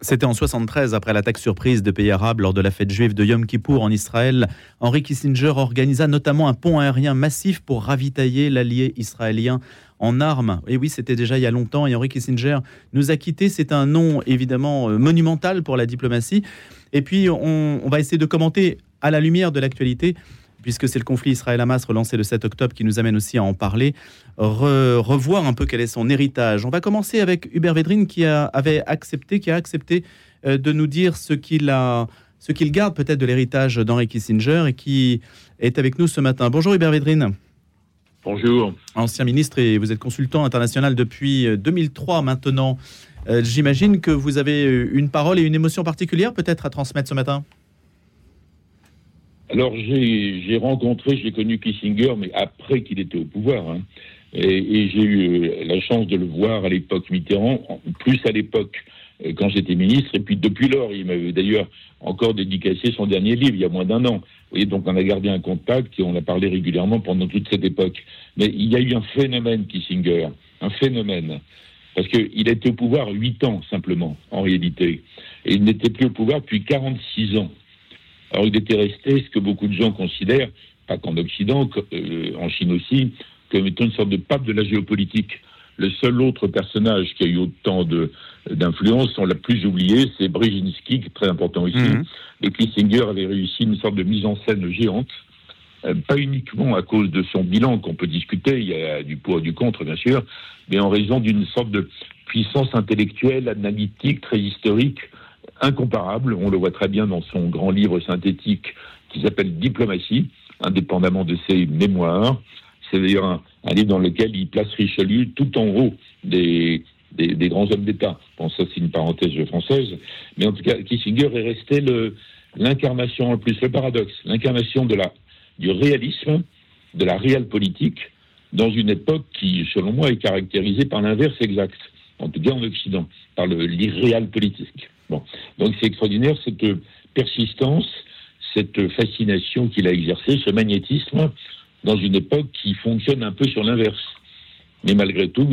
S2: C'était en 73, après l'attaque surprise de pays arabes lors de la fête juive de Yom Kippour en Israël. Henry Kissinger organisa notamment un pont aérien massif pour ravitailler l'allié israélien en armes. Et oui, c'était déjà il y a longtemps. Et Henry Kissinger nous a quittés. C'est un nom évidemment euh, monumental pour la diplomatie. Et puis, on va essayer de commenter à la lumière de l'actualité puisque c'est le conflit Israël-Hamas relancé le 7 octobre qui nous amène aussi à en parler, revoir un peu quel est son héritage. On va commencer avec Hubert Védrine qui a, avait accepté, qui a accepté euh, de nous dire ce qu'il a, ce qu'il garde peut-être de l'héritage d'Henry Kissinger et qui est avec nous ce matin. Bonjour Hubert Védrine.
S13: Bonjour.
S2: Ancien ministre et vous êtes consultant international depuis 2003 euh, maintenant. Euh, j'imagine que vous avez une parole et une émotion particulière peut-être à transmettre ce matin.
S13: Alors j'ai rencontré, j'ai connu Kissinger, mais après qu'il était au pouvoir. Hein. Et, j'ai eu la chance de le voir à l'époque Mitterrand, plus à l'époque euh, quand j'étais ministre. Et puis depuis lors, il m'avait d'ailleurs encore dédicacé son dernier livre, il y a moins d'un an. Vous voyez, donc on a gardé un contact et on a parlé régulièrement pendant toute cette époque. Mais il y a eu un phénomène Kissinger, un phénomène. Parce qu'il a été au pouvoir huit ans simplement, en réalité. Et il n'était plus au pouvoir depuis 46 ans. Alors il était resté ce que beaucoup de gens considèrent, pas qu'en Occident, euh, en Chine aussi, comme étant une sorte de pape de la géopolitique. Le seul autre personnage qui a eu autant d'influence, on l'a plus oublié, c'est Brzezinski, qui est très important aussi. Mhm. Et Kissinger avait réussi une sorte de mise en scène géante, euh, pas uniquement à cause de son bilan qu'on peut discuter, il y a du pour et du contre bien sûr, mais en raison d'une sorte de puissance intellectuelle, analytique, très historique, incomparable. On le voit très bien dans son grand livre synthétique qui s'appelle Diplomatie, indépendamment de ses mémoires. C'est d'ailleurs un, livre dans lequel il place Richelieu tout en haut des, des, grands hommes d'État. Bon, ça, c'est une parenthèse française. Mais en tout cas, Kissinger est resté l'incarnation, en plus, le paradoxe, l'incarnation du réalisme, de la réelle politique, dans une époque qui, selon moi, est caractérisée par l'inverse exact, en tout cas en Occident, par l'irréal politique. Bon. Donc c'est extraordinaire cette persistance, cette fascination qu'il a exercée, ce magnétisme, dans une époque qui fonctionne un peu sur l'inverse. Mais malgré tout,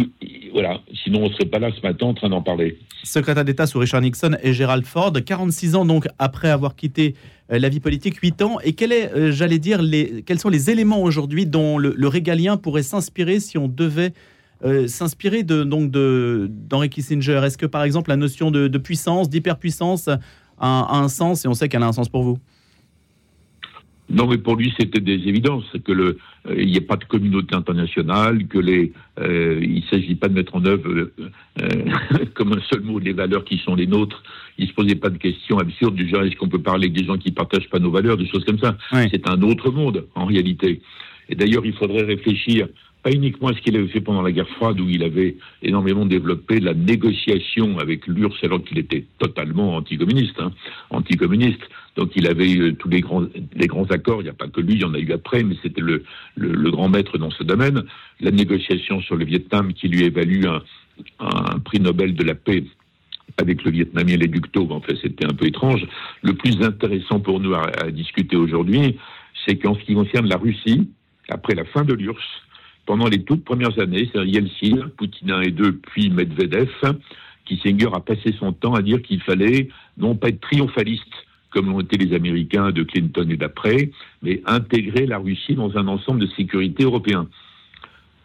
S13: voilà, sinon on ne serait pas là ce matin en train d'en parler.
S2: Secrétaire d'État sous Richard Nixon et Gerald Ford, 46 ans donc après avoir quitté euh, la vie politique, 8 ans. Et quel est, euh, j'allais dire, les, quels sont les éléments aujourd'hui dont le, le régalien pourrait s'inspirer si on devait euh, s'inspirer de donc de d'Henry Kissinger Est-ce que par exemple la notion de, puissance, d'hyperpuissance, a, un sens et on sait qu'elle a un sens pour vous?
S13: Non, mais pour lui, c'était des évidences, que le, euh, il n'y a pas de communauté internationale, que les, euh, il ne s'agit pas de mettre en œuvre comme un seul mot les valeurs qui sont les nôtres. Il se posait pas de questions absurdes du genre est-ce qu'on peut parler avec des gens qui partagent pas nos valeurs, des choses comme ça. C'est un autre monde en réalité. Et d'ailleurs, il faudrait réfléchir pas uniquement ce qu'il avait fait pendant la guerre froide, où il avait énormément développé la négociation avec l'URSS, alors qu'il était totalement anticommuniste. Hein, anticommuniste. Donc il avait eu tous les grands, les grands accords, il n'y a pas que lui, il y en a eu après, mais c'était le, le, grand maître dans ce domaine. La négociation sur le Vietnam qui lui évalue un, un prix Nobel de la paix avec le Vietnamien les en fait c'était un peu étrange. Le plus intéressant pour nous à discuter aujourd'hui, c'est qu'en ce qui concerne la Russie, après la fin de l'URSS, pendant les toutes premières années, c'est-à-dire Yeltsin, Poutine 1 et 2, puis Medvedev, Kissinger a passé son temps à dire qu'il fallait non pas être triomphaliste, comme l'ont été les Américains de Clinton et d'après, mais intégrer la Russie dans un ensemble de sécurité européen.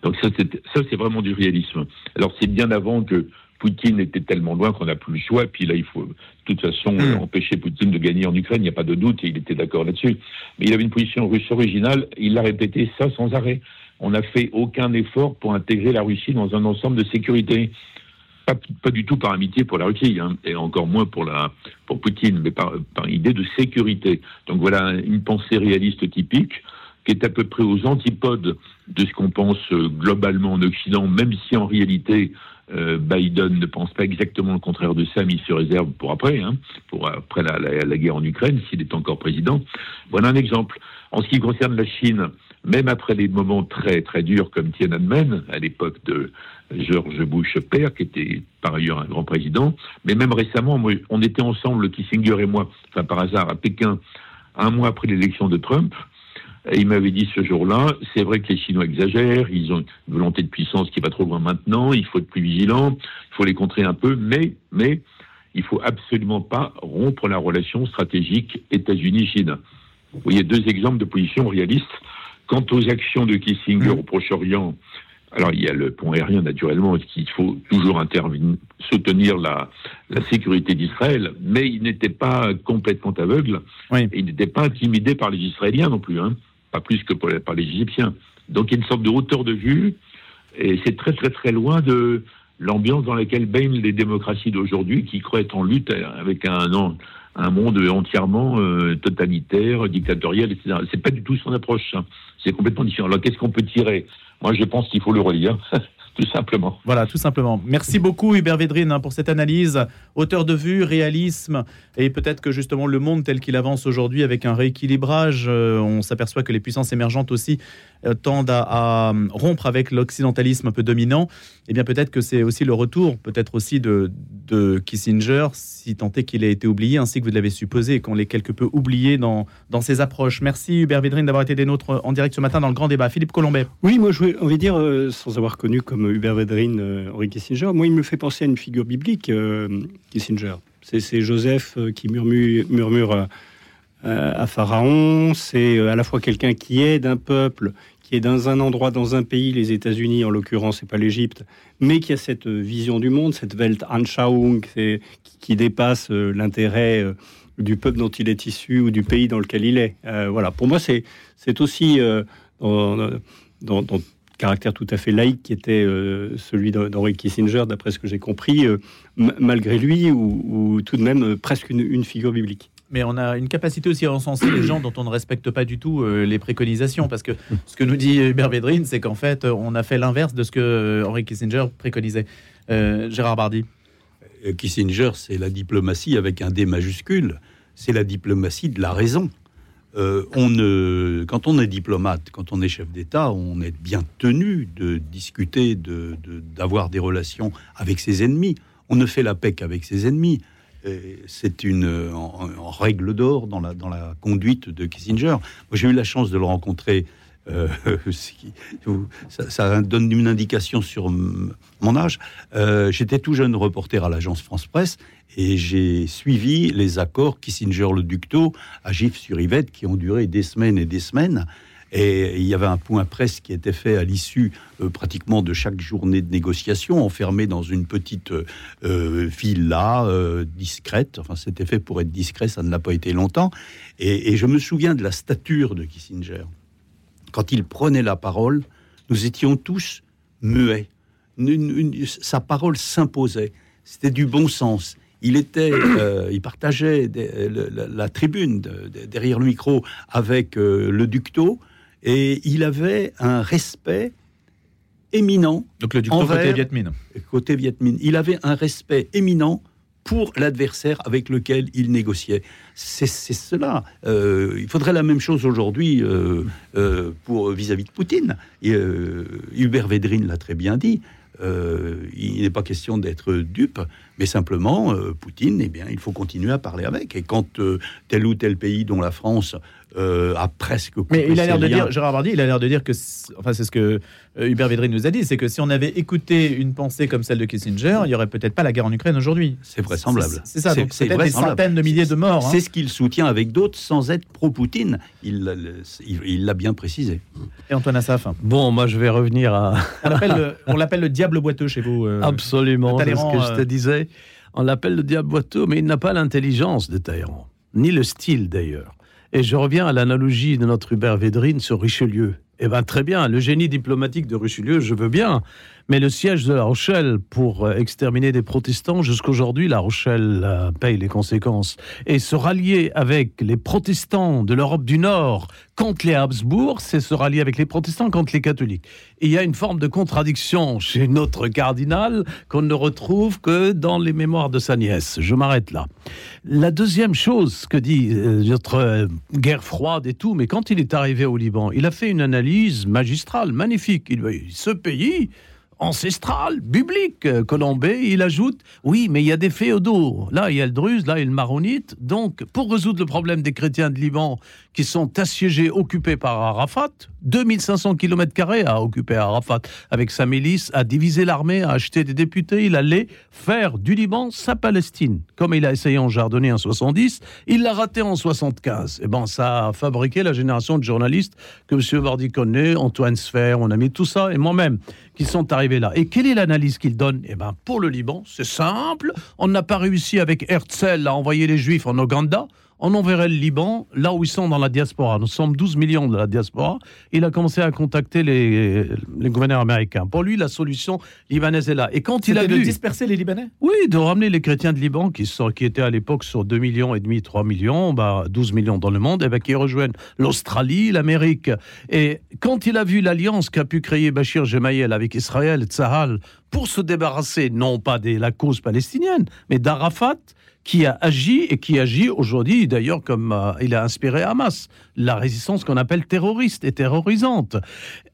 S13: Donc ça, c'est vraiment du réalisme. Alors c'est bien avant que Poutine était tellement loin qu'on n'a plus le choix. Puis là, il faut de toute façon hmm. empêcher Poutine de gagner en Ukraine. Il n'y a pas de doute, et il était d'accord là-dessus. Mais il avait une position russe originale. Il l'a répété ça sans arrêt on n'a fait aucun effort pour intégrer la Russie dans un ensemble de sécurité. Pas, du tout par amitié pour la Russie, hein, et encore moins pour, la, pour Poutine, mais par, idée de sécurité. Donc voilà une pensée réaliste typique qui est à peu près aux antipodes de ce qu'on pense globalement en Occident, même si en réalité Euh, Biden ne pense pas exactement le contraire de ça, mais il se réserve pour après, hein, pour après la, la, guerre en Ukraine, s'il est encore président. Voilà un exemple. En ce qui concerne la Chine, même après des moments très très durs comme Tiananmen, à l'époque de George Bush père, qui était par ailleurs un grand président, mais même récemment, on était ensemble, Kissinger et moi, enfin par hasard, à Pékin, un mois après l'élection de Trump. Et il m'avait dit ce jour-là, c'est vrai que les Chinois exagèrent, ils ont une volonté de puissance qui va trop loin maintenant, il faut être plus vigilant, il faut les contrer un peu, mais, mais il faut absolument pas rompre la relation stratégique États-Unis-Chine. Vous voyez deux exemples de positions réalistes. Quant aux actions de Kissinger au Proche-Orient, alors il y a le pont aérien naturellement, qu'il faut toujours soutenir la, la sécurité d'Israël, mais il n'était pas complètement aveugle,
S2: oui.
S13: il n'était pas intimidé par les Israéliens non plus, hein, pas plus que par les Égyptiens. Donc il y a une sorte de hauteur de vue, et c'est très très très loin de l'ambiance dans laquelle baignent les démocraties d'aujourd'hui, qui croient être en lutte avec un, un monde entièrement euh, totalitaire, dictatorial, etc. C'est pas du tout son approche. Hein. C'est complètement différent. Alors qu'est-ce qu'on peut tirer? Moi, je pense qu'il faut le relire. tout simplement.
S2: Voilà, tout simplement. Merci beaucoup Hubert Védrine hein, pour cette analyse, hauteur de vue, réalisme, et peut-être que justement le monde tel qu'il avance aujourd'hui avec un rééquilibrage, euh, on s'aperçoit que les puissances émergentes aussi tendent à, à, rompre avec l'occidentalisme un peu dominant. Eh bien peut-être que c'est aussi le retour, peut-être aussi de, Kissinger, si tant est qu'il a été oublié, ainsi que vous l'avez supposé, qu'on l'ait quelque peu oublié dans, dans ses approches. Merci Hubert Védrine d'avoir été des nôtres en direct ce matin dans le grand débat. Philippe Colombet.
S3: Oui, moi je de dire, euh, sans avoir connu comme Hubert Védrine, euh, Henri Kissinger, moi il me fait penser à une figure biblique, euh, Kissinger. C'est Joseph euh, qui murmure, murmure euh, à Pharaon, c'est à la fois quelqu'un qui aide un peuple, qui est dans un endroit, dans un pays, les États-Unis en l'occurrence, c'est pas l'Égypte, mais qui a cette vision du monde, cette Weltanschauung qui, qui dépasse l'intérêt du peuple dont il est issu ou du pays dans lequel il est. Euh, voilà, pour moi, c'est aussi euh, dans, dans, caractère tout à fait laïque qui était euh, celui d'Henri Kissinger, d'après ce que j'ai compris, euh, malgré lui, ou, ou, tout de même euh, presque une, figure biblique.
S2: Mais on a une capacité aussi à encenser les gens dont on ne respecte pas du tout euh, les préconisations, parce que ce que nous dit Hubert Védrine, c'est qu'en fait, on a fait l'inverse de ce que Henri Kissinger préconisait. Gérard Bardi.
S4: Kissinger, c'est la diplomatie avec un D majuscule, c'est la diplomatie de la raison. Euh, quand on est diplomate, quand on est chef d'État, on est bien tenu de discuter, d'avoir de, de, des relations avec ses ennemis. On ne fait la paix qu'avec ses ennemis. C'est une en règle d'or dans la, conduite de Kissinger. J'ai eu la chance de le rencontrer. Euh, ça, donne une indication sur mon âge. Euh, J'étais tout jeune reporter à l'agence France Presse et j'ai suivi les accords Kissinger-Le Ducto à Gif-sur-Yvette qui ont duré des semaines et des semaines. Et il y avait un point presse qui était fait à l'issue euh, pratiquement de chaque journée de négociation, enfermé dans une petite euh, villa euh, discrète. Enfin, c'était fait pour être discret, ça ne l'a pas été longtemps. Et, je me souviens de la stature de Kissinger. Quand il prenait la parole, nous étions tous muets. Sa parole s'imposait. C'était du bon sens il était, euh, il partageait la, tribune de, de, derrière le micro avec euh, le Ducto et il avait un respect éminent.
S2: Donc le Ducto envers, côté Viet Minh.
S4: Côté Viet Minh. Il avait un respect éminent pour l'adversaire avec lequel il négociait. C'est cela. Euh, il faudrait la même chose aujourd'hui euh, euh, pour vis-à-vis -vis de Poutine. Et, Hubert Védrine l'a très bien dit. il n'est pas question d'être dupe, mais simplement, Poutine, eh bien, il faut continuer à parler avec. Et quand tel ou tel pays, dont la France, euh, a presque.
S2: Mais il a l'air de dire, Gérard Bardi, il a l'air de dire que, enfin, c'est ce que euh, Hubert Védrine nous a dit, c'est que si on avait écouté une pensée comme celle de Kissinger, il y aurait peut-être pas la guerre en Ukraine aujourd'hui.
S4: C'est vraisemblable.
S2: C'est ça. Donc c'est des centaines de milliers de morts.
S4: C'est hein. ce qu'il soutient avec d'autres sans être pro-Poutine. Il l'a il, bien précisé.
S2: Et Antoine Assaf.
S5: Bon, moi je vais revenir à.
S2: on l'appelle le, le, diable boiteux chez vous.
S5: Euh, Absolument. C'est ce que je te disais. On l'appelle le diable boiteux, mais il n'a pas l'intelligence de Talleyrand, ni le style d'ailleurs. Et je reviens à l'analogie de notre Hubert Védrine sur Richelieu. Eh bien, très bien. Le génie diplomatique de Richelieu, je veux bien. Mais le siège de La Rochelle pour euh, exterminer des protestants, jusqu'aujourd'hui, La Rochelle euh, paye les conséquences. Et se rallier avec les protestants de l'Europe du Nord contre les Habsbourg, c'est se rallier avec les protestants contre les catholiques. Il y a une forme de contradiction chez notre cardinal qu'on ne retrouve que dans les mémoires de sa nièce. Je m'arrête là. La deuxième chose que dit euh, notre guerre froide et tout, mais quand il est arrivé au Liban, il a fait une analyse magistrale, magnifique. Il, ce pays, ancestral, biblique. Euh, Colombé, il ajoute, oui, mais il y a des féodaux. Là, il y a le druze, là, il y a le maronite. Donc, pour résoudre le problème des chrétiens de Liban qui sont assiégés, occupés par Arafat, 2500 km à occuper Arafat avec sa milice, a divisé l'armée, a acheté des députés, il allait faire du Liban sa Palestine. Comme il a essayé en Jardonnay en 70, il l'a raté en 75. Et eh ben, ça a fabriqué la génération de journalistes que M. Vardy connaît, Antoine Sfer, on a mis tout ça, et moi-même, qui sont arrivés là. Et quelle est l'analyse qu'il donne Eh ben, pour le Liban, c'est simple. On n'a pas réussi avec Herzl à envoyer les Juifs en Ouganda on enverrait le Liban là où ils sont dans la diaspora. Nous sommes 12 millions de la diaspora. Il a commencé à contacter les, les gouverneurs américains. Pour lui, la solution libanaise est là. Et quand il a
S2: de
S5: vu,
S2: disperser les Libanais?
S5: Oui, de ramener les chrétiens de Liban qui, sont, qui étaient à l'époque sur 2 millions et demi, 3 millions, bah 12 millions dans le monde, et ben qui rejoignent l'Australie, l'Amérique. Et quand il a vu l'alliance qu'a pu créer Bachir Gemayel avec Israël, Tzahal, pour se débarrasser non pas de la cause palestinienne, mais d'Arafat, qui a agi et qui agit aujourd'hui d'ailleurs comme euh, il a inspiré Hamas, la résistance qu'on appelle terroriste et terrorisante.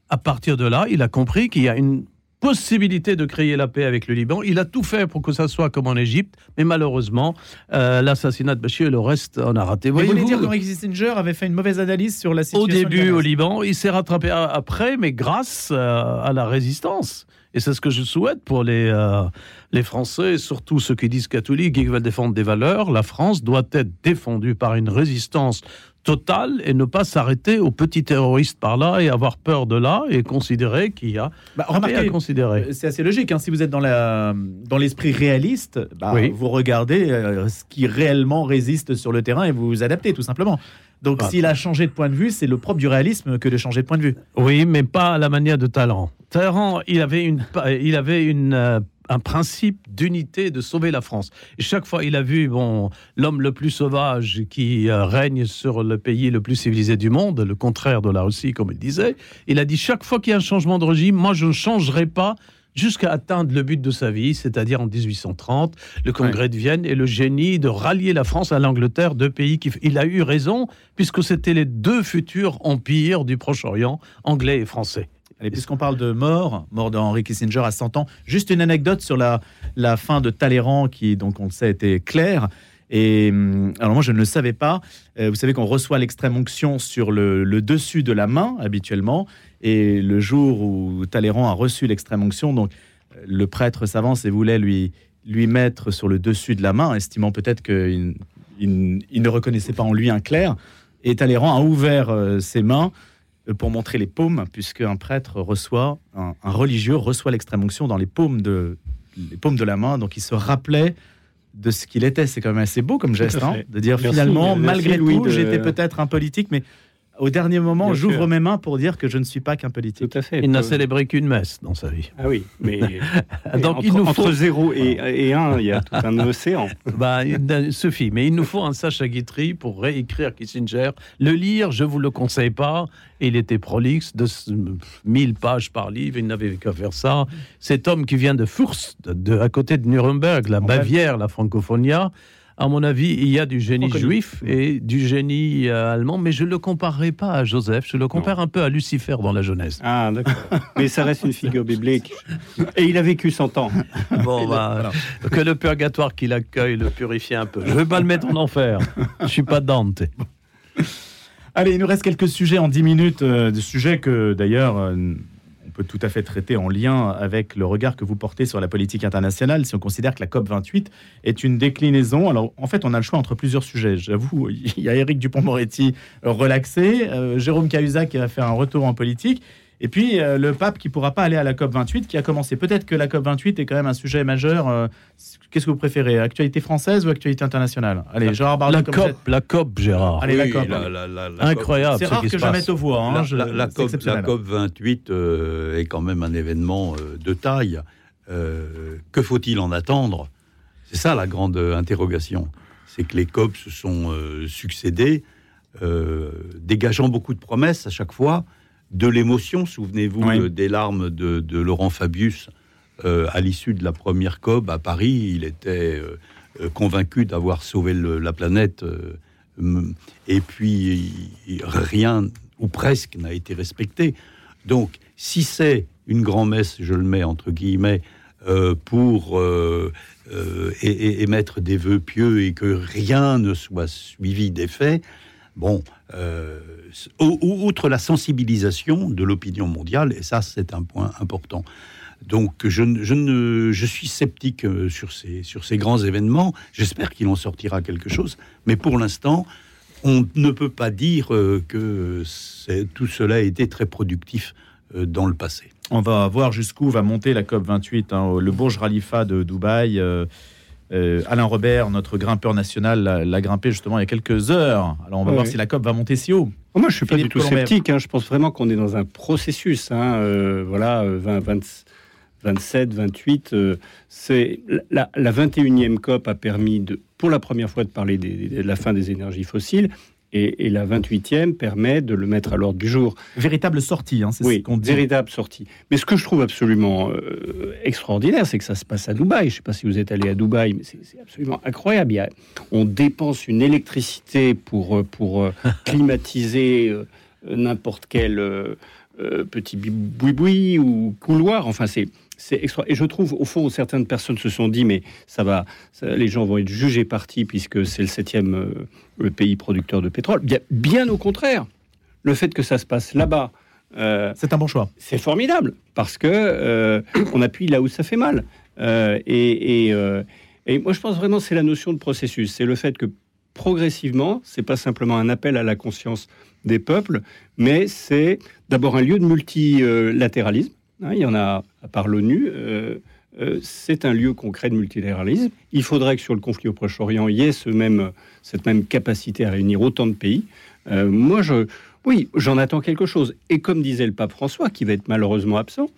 S5: À partir de là, il a compris qu'il y a une possibilité de créer la paix avec le Liban. Il a tout fait pour que ça soit comme en Égypte, mais malheureusement, euh, l'assassinat de Bachir et le reste, on a raté.
S2: Vous voulez dire qu'Henri Kissinger avait fait une mauvaise analyse sur la situation
S5: Au début, au Liban, il s'est rattrapé après, mais grâce euh, à la résistance. Et c'est ce que je souhaite pour les, euh, les Français, surtout ceux qui disent catholiques et qui veulent défendre des valeurs. La France doit être défendue par une résistance totale et ne pas s'arrêter aux petits terroristes par là et avoir peur de là et considérer qu'il y a
S2: bah, remarquez, à considérer. Euh, c'est assez logique. Hein. si vous êtes dans la dans l'esprit réaliste, bah, vous regardez euh, ce qui réellement résiste sur le terrain et vous vous adaptez tout simplement. Donc ah. s'il a changé de point de vue, c'est le propre du réalisme que de changer de point de vue.
S5: Oui, mais pas à la manière de Talleyrand. Talleyrand, il avait, une, il avait une, euh, un principe d'unité, de sauver la France. Et chaque fois, il a vu bon, l'homme le plus sauvage qui euh, règne sur le pays le plus civilisé du monde, le contraire de la Russie, comme il disait. Il a dit chaque fois qu'il y a un changement de régime, moi, je ne changerai pas jusqu'à atteindre le but de sa vie, c'est-à-dire en 1830, le congrès de Vienne et le génie de rallier la France à l'Angleterre, deux pays qui... Il a eu raison, puisque c'était les deux futurs empires du Proche-Orient, anglais et français.
S2: Allez, puisqu'on parle de mort, mort d'Henri Kissinger à 100 ans, juste une anecdote sur la, la fin de Talleyrand, qui, donc on le sait, était claire. Et hum, alors moi, je ne le savais pas. Euh, vous savez qu'on reçoit l'extrême onction sur le, le, dessus de la main habituellement. Et le jour où Talleyrand a reçu l'extrême onction, donc le prêtre s'avance et voulait lui, lui mettre sur le dessus de la main, estimant peut-être qu'il il, ne reconnaissait pas en lui un clerc. Et Talleyrand a ouvert euh, ses mains euh, pour montrer les paumes, puisque un prêtre reçoit, un, religieux reçoit l'extrême onction dans les paumes, de, les paumes de la main. Donc il se rappelait de ce qu'il était. C'est quand même assez beau comme geste, hein, de dire finalement, malgré tout, j'étais peut-être un politique, mais au dernier moment, j'ouvre mes mains pour dire que je ne suis pas qu'un politique.
S5: Tout à fait. Il n'a célébré qu'une messe dans sa vie.
S3: Ah oui, mais, Donc, entre, il nous faut... 0 et, 1, il y a tout un océan.
S5: bah, Sophie, mais il nous faut un Sacha Guitry pour réécrire Kissinger. Le lire, je ne vous le conseille pas. Il était prolixe, de 1000 pages par livre, il n'avait qu'à faire ça. Cet homme qui vient de Fürst, de, à côté de Nuremberg, la Bavière, la Francophonia, à mon avis, il y a du génie juif et du génie euh, allemand, mais je ne le comparerai pas à Joseph, je le compare un peu à Lucifer dans la Genèse.
S3: Ah, d'accord. mais ça reste une figure biblique. Et il a vécu 100 ans.
S5: Bon, bah, que le purgatoire qui l'accueille le purifie un peu. Je ne vais pas le mettre en enfer. Je ne suis pas Dante.
S2: Allez, il nous reste quelques sujets en 10 minutes, euh, des sujets que d'ailleurs... Euh, peut tout à fait traiter en lien avec le regard que vous portez sur la politique internationale, si on considère que la COP28 est une déclinaison. Alors, en fait, on a le choix entre plusieurs sujets. J'avoue, il y a Éric Dupont-Moretti relaxé, euh, Jérôme Cahuzac qui va faire un retour en politique, Et puis euh, le pape qui pourra pas aller à la COP 28 qui a commencé. Peut-être que la COP 28 est quand même un sujet majeur. euh, Qu'est-ce que vous préférez Actualité française ou actualité internationale? Allez, Gérard Bardet,
S5: La
S2: comme
S5: COP, la COP, Gérard.
S2: Allez, la
S4: Oui,
S2: COP.
S4: la- la- la- la
S5: Incroyable.
S2: C'est
S5: ce
S2: rare
S5: qui
S2: que
S5: se
S2: je
S5: passe.
S2: mette aux voix. hein,
S4: La,
S2: je-
S4: la- la COP, la COP 28 euh, est quand même un événement euh, de taille. Euh, que faut-il en attendre? C'est ça la grande interrogation. C'est que les COP se sont euh, succédés, euh, dégageant beaucoup de promesses à chaque fois, de l'émotion. Souvenez-vous
S2: Oui.
S4: euh, des larmes de, de Laurent Fabius euh, à l'issue de la première COP à Paris. Il était euh, convaincu d'avoir sauvé le- la planète. euh, et puis, il- rien ou presque n'a été respecté. Donc, si c'est une grand-messe, je le mets entre guillemets, pour émettre des vœux pieux et que rien ne soit suivi des faits, bon, euh, ou- ou- outre la sensibilisation de l'opinion mondiale, et ça c'est un point important. Donc je, ne- suis sceptique euh, sur ces, grands événements. J'espère qu'il en sortira quelque chose. Mais pour l'instant, on ne peut pas dire euh, que tout cela a été très productif dans le passé.
S2: On va voir jusqu'où va monter la COP 28, hein, le Burj Khalifa de Dubaï. Euh, Alain Robert, notre grimpeur national, l'a grimpé justement il y a quelques heures. Alors on va
S3: Ouais.
S2: voir si la COP va monter si haut.
S3: Moi, je suis pas
S2: Philippe
S3: du tout sceptique. hein. Je pense vraiment qu'on est dans un processus. hein. Euh, voilà, euh, 20, 20, 27, 28. euh, c'est la, la 21e COP a permis de, pour la première fois de parler des- de la fin des énergies fossiles. Et, et la 28e permet de le mettre à l'ordre du jour.
S2: Véritable sortie, hein, c'est
S3: Oui,
S2: ce qu'on dit.
S3: véritable sortie. Mais ce que je trouve absolument euh, extraordinaire, c'est que ça se passe à Dubaï. Je ne sais pas si vous êtes allé à Dubaï, mais c'est absolument incroyable. Il y a- on dépense une électricité pour, euh, pour euh, climatiser euh, n'importe quel euh, petit boui-boui ou couloir. Enfin, c'est c'est extra. Et je trouve, au fond, certaines personnes se sont dit, mais ça va, ça- les gens vont être jugés partis puisque c'est le septième euh, le pays producteur de pétrole. Bien, bien au contraire, le fait que ça se passe là-bas. euh,
S2: C'est un bon choix.
S3: c'est formidable parce que euh, on appuie là où ça fait mal. Et, et, et moi, je pense vraiment c'est la notion de processus. C'est le fait que progressivement, c'est pas simplement un appel à la conscience des peuples, mais c'est d'abord un lieu de multilatéralisme. Hein, il y en a à part l'ONU. euh, euh, c'est un lieu concret de multilatéralisme. Il faudrait que sur le conflit au Proche-Orient, il y ait ce même, cette même capacité à réunir autant de pays. Euh, moi, je, oui, j'en attends quelque chose. Et comme disait le pape François, qui va être malheureusement absent,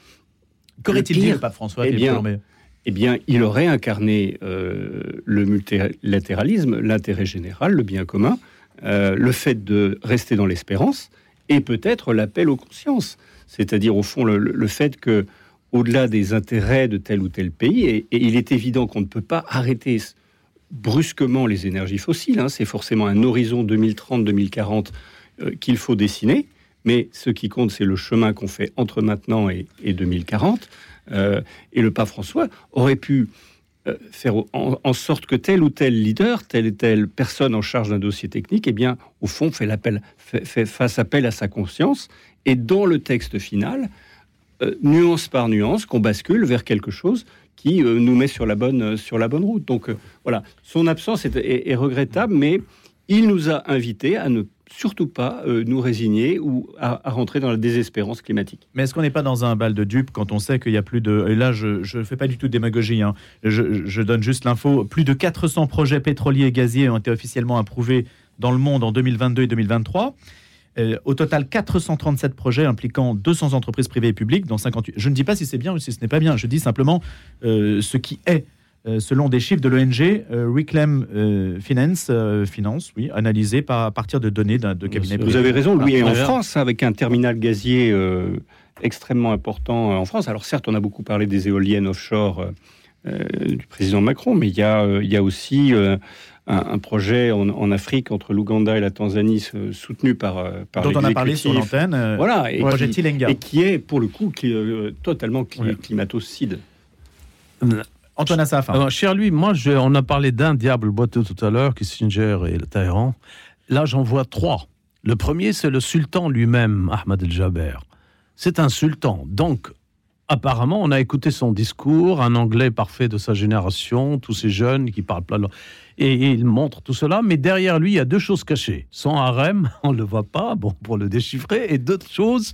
S2: Qu'aurait-il dit le pape François
S3: eh bien, eh bien, il aurait incarné le multilatéralisme, l'intérêt général, le bien commun, le fait de rester dans l'espérance, et peut-être l'appel aux consciences. C'est-à-dire, au fond, le, fait que, au-delà des intérêts de tel ou tel pays, et, il est évident qu'on ne peut pas arrêter brusquement les énergies fossiles, hein, c'est forcément un horizon 2030-2040 euh, qu'il faut dessiner, mais ce qui compte, c'est le chemin qu'on fait entre maintenant et, et 2040. Euh, et le pape François aurait pu faire en, sorte que tel ou tel leader, telle et telle personne en charge d'un dossier technique, eh bien, au fond, fait l'appel, fait, appel à sa conscience, et dans le texte final, euh, nuance par nuance, qu'on bascule vers quelque chose qui euh, nous met sur la bonne, euh, sur la bonne route. Donc euh, voilà, son absence est regrettable, mais il nous a invités à ne surtout pas euh, nous résigner ou à, rentrer dans la désespérance climatique.
S2: Mais est-ce qu'on n'est pas dans un bal de dupes quand on sait qu'il y a plus de... Et là, je ne fais pas du tout de démagogie, hein. je, donne juste l'info. Plus de 400 projets pétroliers et gaziers ont été officiellement approuvés dans le monde en 2022 et 2023. Euh, au total, 437 projets impliquant 200 entreprises privées et publiques, dont 58. Je ne dis pas si c'est bien ou si ce n'est pas bien, je dis simplement euh, ce qui est. euh, selon des chiffres de l'ONG euh, Reclaim euh, Finance, euh, Finance, oui, analysés par, à partir de données d'un- de cabinets
S3: Vous avez raison, Louis, et en. France, avec un terminal gazier euh, extrêmement important en France. Alors certes, on a beaucoup parlé des éoliennes offshore du président Macron, mais il y a, euh, il y a aussi euh, un, un projet en, en Afrique entre l'Ouganda et la Tanzanie euh, soutenu par, par
S2: Dont on a parlé sur l'antenne. euh,
S3: Voilà, et,
S2: projet
S3: qui, et qui est pour le coup euh, totalement cli- climatocide.
S2: Antoine Assaf. hein.
S5: Alors, cher lui, moi, je- on a parlé d'un diable boiteux tout à l'heure, Kissinger et le Téhéran. Là, j'en vois trois. Le premier, c'est le sultan lui-même, Ahmad El-Jaber. C'est un sultan. Donc, apparemment, on a écouté son discours, un anglais parfait de sa génération, tous ces jeunes qui parlent plein de... Et, et il montre tout cela, mais derrière lui, il y a deux choses cachées. Son harem, on ne le voit pas, bon, pour le déchiffrer, et d'autres choses,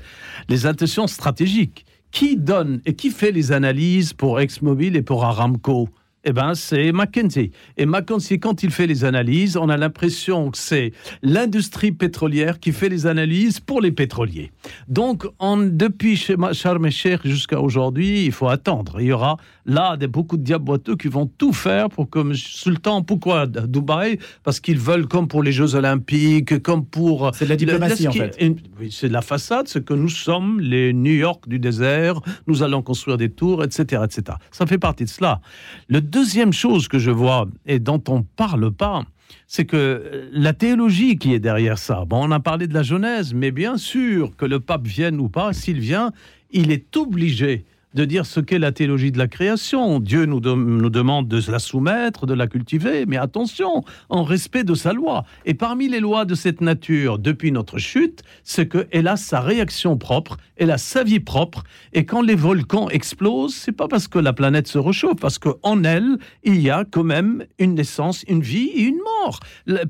S5: les intentions stratégiques. Qui donne et qui fait les analyses pour ExMobil et pour Aramco? Eh ben, c'est McKinsey. Et McKinsey, quand il fait les analyses, on a l'impression que c'est l'industrie pétrolière qui fait les analyses pour les pétroliers. Donc, on, depuis el-Sheikh jusqu'à aujourd'hui, il faut attendre. Il y aura là des, beaucoup de diables boiteux qui vont tout faire pour que M. Sultan, pourquoi Dubaï Parce qu'ils veulent, comme pour les Jeux Olympiques, comme pour.
S2: C'est de la diplomatie, en fait.
S5: Oui, c'est de la façade, c'est que nous sommes les New York du désert, nous allons construire des tours, etc. etc. Ça fait partie de cela. Le deuxième chose que je vois et dont on ne parle pas, c'est que la théologie qui est derrière ça, bon, on a parlé de la Genèse, mais bien sûr que le pape vienne ou pas, s'il vient, il est obligé de dire ce qu'est la théologie de la création. Dieu nous, nous demande de la soumettre, de la cultiver, mais attention, en respect de sa loi. Et parmi les lois de cette nature, depuis notre chute, c'est qu'elle a sa réaction propre, elle a sa vie propre, et quand les volcans explosent, c'est pas parce que la planète se réchauffe, parce qu'en elle, il y a quand même une naissance, une vie et une mort.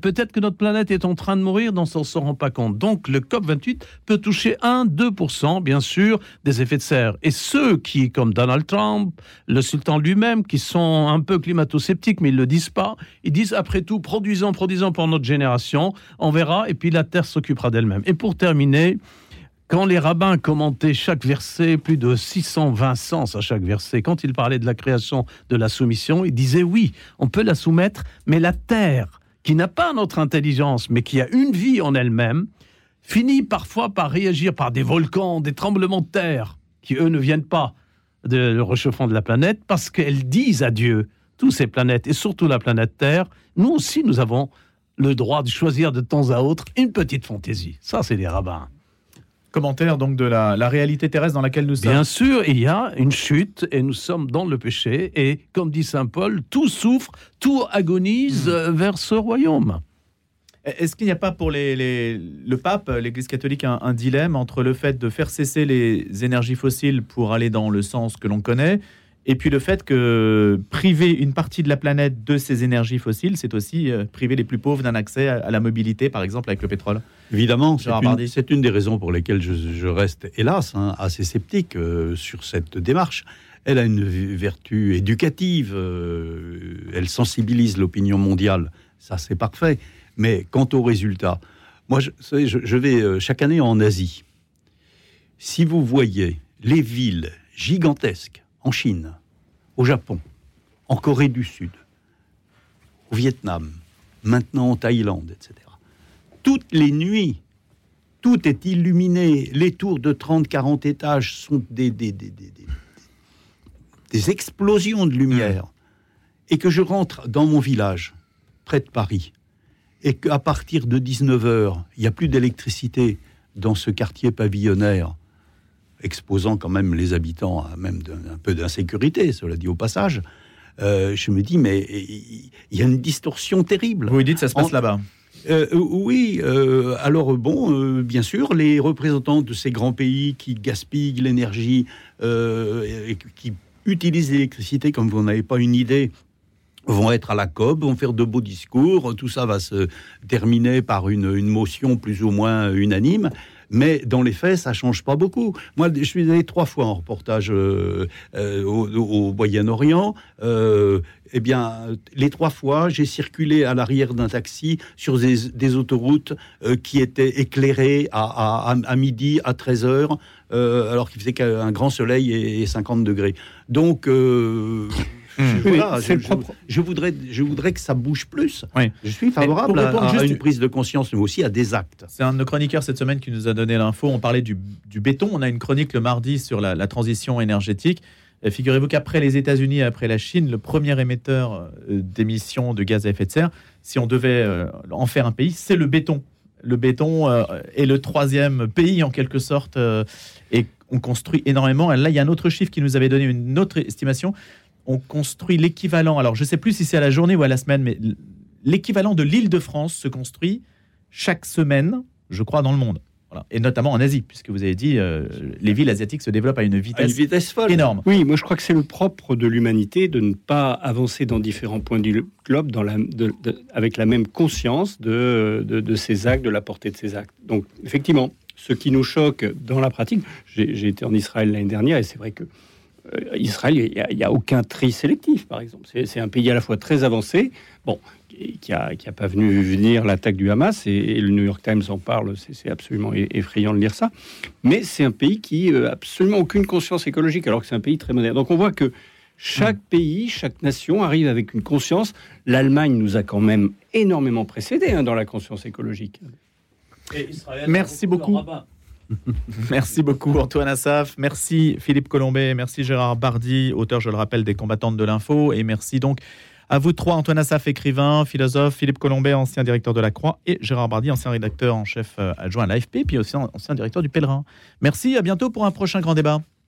S5: Peut-être que notre planète est en train de mourir, on s'en rend pas compte. Donc le COP28 peut toucher 1-2%, bien sûr, des effets de serre. Et ceux qui, comme Donald Trump, le sultan lui-même, qui sont un peu climato-sceptiques, mais ils ne le disent pas, ils disent après tout, produisons, produisons pour notre génération, on verra, et puis la Terre s'occupera d'elle-même. Et pour terminer, quand les rabbins commentaient chaque verset, plus de 620 sens à chaque verset, quand ils parlaient de la création de la soumission, ils disaient oui, on peut la soumettre, mais la terre, qui n'a pas notre intelligence, mais qui a une vie en elle-même, finit parfois par réagir par des volcans, des tremblements de terre, qui eux ne viennent pas de le réchauffement de la planète, parce qu'elles disent à Dieu, toutes ces planètes, et surtout la planète Terre, nous aussi nous avons le droit de choisir de temps à autre une petite fantaisie. Ça, c'est les rabbins.
S2: Commentaire donc de la, la réalité terrestre dans laquelle nous sommes.
S5: Bien sûr, il y a une chute et nous sommes dans le péché. Et comme dit Saint Paul, tout souffre, tout agonise euh, vers ce royaume.
S2: Est-ce qu'il n'y a pas pour les, les- le pape, l'Église catholique, un, un dilemme entre le fait de faire cesser les énergies fossiles pour aller dans le sens que l'on connaît, et puis le fait que priver une partie de la planète de ces énergies fossiles, c'est aussi euh, priver les plus pauvres d'un accès à, à la mobilité, par exemple avec le pétrole?
S4: Évidemment, c'est une, une des raisons pour lesquelles je, je reste, hélas, hein, assez sceptique euh, sur cette démarche. Elle a une vertu éducative, euh, elle sensibilise l'opinion mondiale, ça c'est parfait. Mais quant au résultat, moi je, vous savez, je, je vais euh, chaque année en Asie. Si vous voyez les villes gigantesques en Chine, au Japon, en Corée du Sud, au Vietnam, maintenant en Thaïlande, etc toutes les nuits, tout est illuminé. Les tours de 30, 40 étages sont des, des, des, des- des- des explosions de lumière. Et que je rentre dans mon village, près de Paris, et qu'à partir de 19h, il n'y a plus d'électricité dans ce quartier pavillonnaire, exposant quand même les habitants à même un peu d'insécurité, cela dit au passage, euh, je me dis, mais il y a une distorsion terrible.
S2: Vous dites ça se passe
S4: En-
S2: là-bas
S4: euh, oui, euh, alors bon, euh, bien sûr, les représentants de ces grands pays qui gaspillent l'énergie et qui utilisent l'électricité comme vous n'avez pas une idée vont être à la COP, vont faire de beaux discours, tout ça va se terminer par une, motion plus ou moins unanime, mais dans les faits, ça change pas beaucoup. Moi, je suis allé trois fois en reportage euh, euh, au, Moyen-Orient. Euh, eh bien, les trois fois, j'ai circulé à l'arrière d'un taxi sur des, autoroutes qui étaient éclairées à, midi, à 13 heures, euh, alors qu'il faisait qu'un grand soleil et 50 degrés. Donc, euh, je, voilà,
S3: Oui,
S4: je-
S3: c'est le
S4: je-
S3: propre-
S4: je voudrais, je voudrais que ça bouge plus.
S2: Oui.
S4: Je suis favorable
S2: pour
S4: à, une prise de conscience, mais aussi à des actes.
S2: C'est un de nos chroniqueurs cette semaine qui nous a donné l'info. On parlait du, du béton. On a une chronique le mardi sur la, la transition énergétique. Euh, Figurez-vous qu'après les États-Unis et après la Chine, le premier émetteur euh, d'émissions de gaz à effet de serre, si on devait euh, en faire un pays, c'est le béton. Le béton est le troisième pays en quelque sorte et on construit énormément. Et là, il y a un autre chiffre qui nous avait donné une autre estimation. On construit l'équivalent, alors je ne sais plus si c'est à la journée ou à la semaine, mais l'équivalent de l'île de France se construit chaque semaine, je crois, dans le monde. Voilà. Et notamment en Asie, puisque vous avez dit, euh, les villes asiatiques se développent à une
S3: À
S2: vitesse,
S3: une vitesse folle.
S2: énorme.
S3: Oui, moi je crois que c'est le propre de l'humanité de ne pas avancer dans différents points du globe dans la, de- de- avec la même conscience de, de, de ses actes, de la portée de ses actes. Donc effectivement, ce qui nous choque dans la pratique, j'ai j'ai été en Israël l'année dernière et c'est vrai que euh, Israël, il n'y a, il y a aucun tri sélectif, par exemple. C'est un pays à la fois très avancé, bon, qui- qui a, qui a pas venu venir l'attaque du Hamas, et, et le New York Times en parle, c'est absolument effrayant de lire ça. Mais c'est un pays qui n'a absolument aucune conscience écologique, alors que c'est un pays très moderne. Donc on voit que chaque pays, chaque nation arrive avec une conscience. L'Allemagne nous a quand même énormément précédé hein, dans la conscience écologique.
S2: Merci beaucoup. Merci beaucoup Antoine Assaf, merci Philippe Colombet, merci Gérard Bardy, auteur, je le rappelle, des combattantes de l'info, et merci donc à vous trois, Antoine Assaf, écrivain, philosophe, Philippe Colombet, ancien directeur de la Croix, et Gérard Bardy, ancien rédacteur en chef euh, adjoint à l'AFP, puis aussi ancien directeur du Pèlerin. Merci, à bientôt pour un prochain grand débat.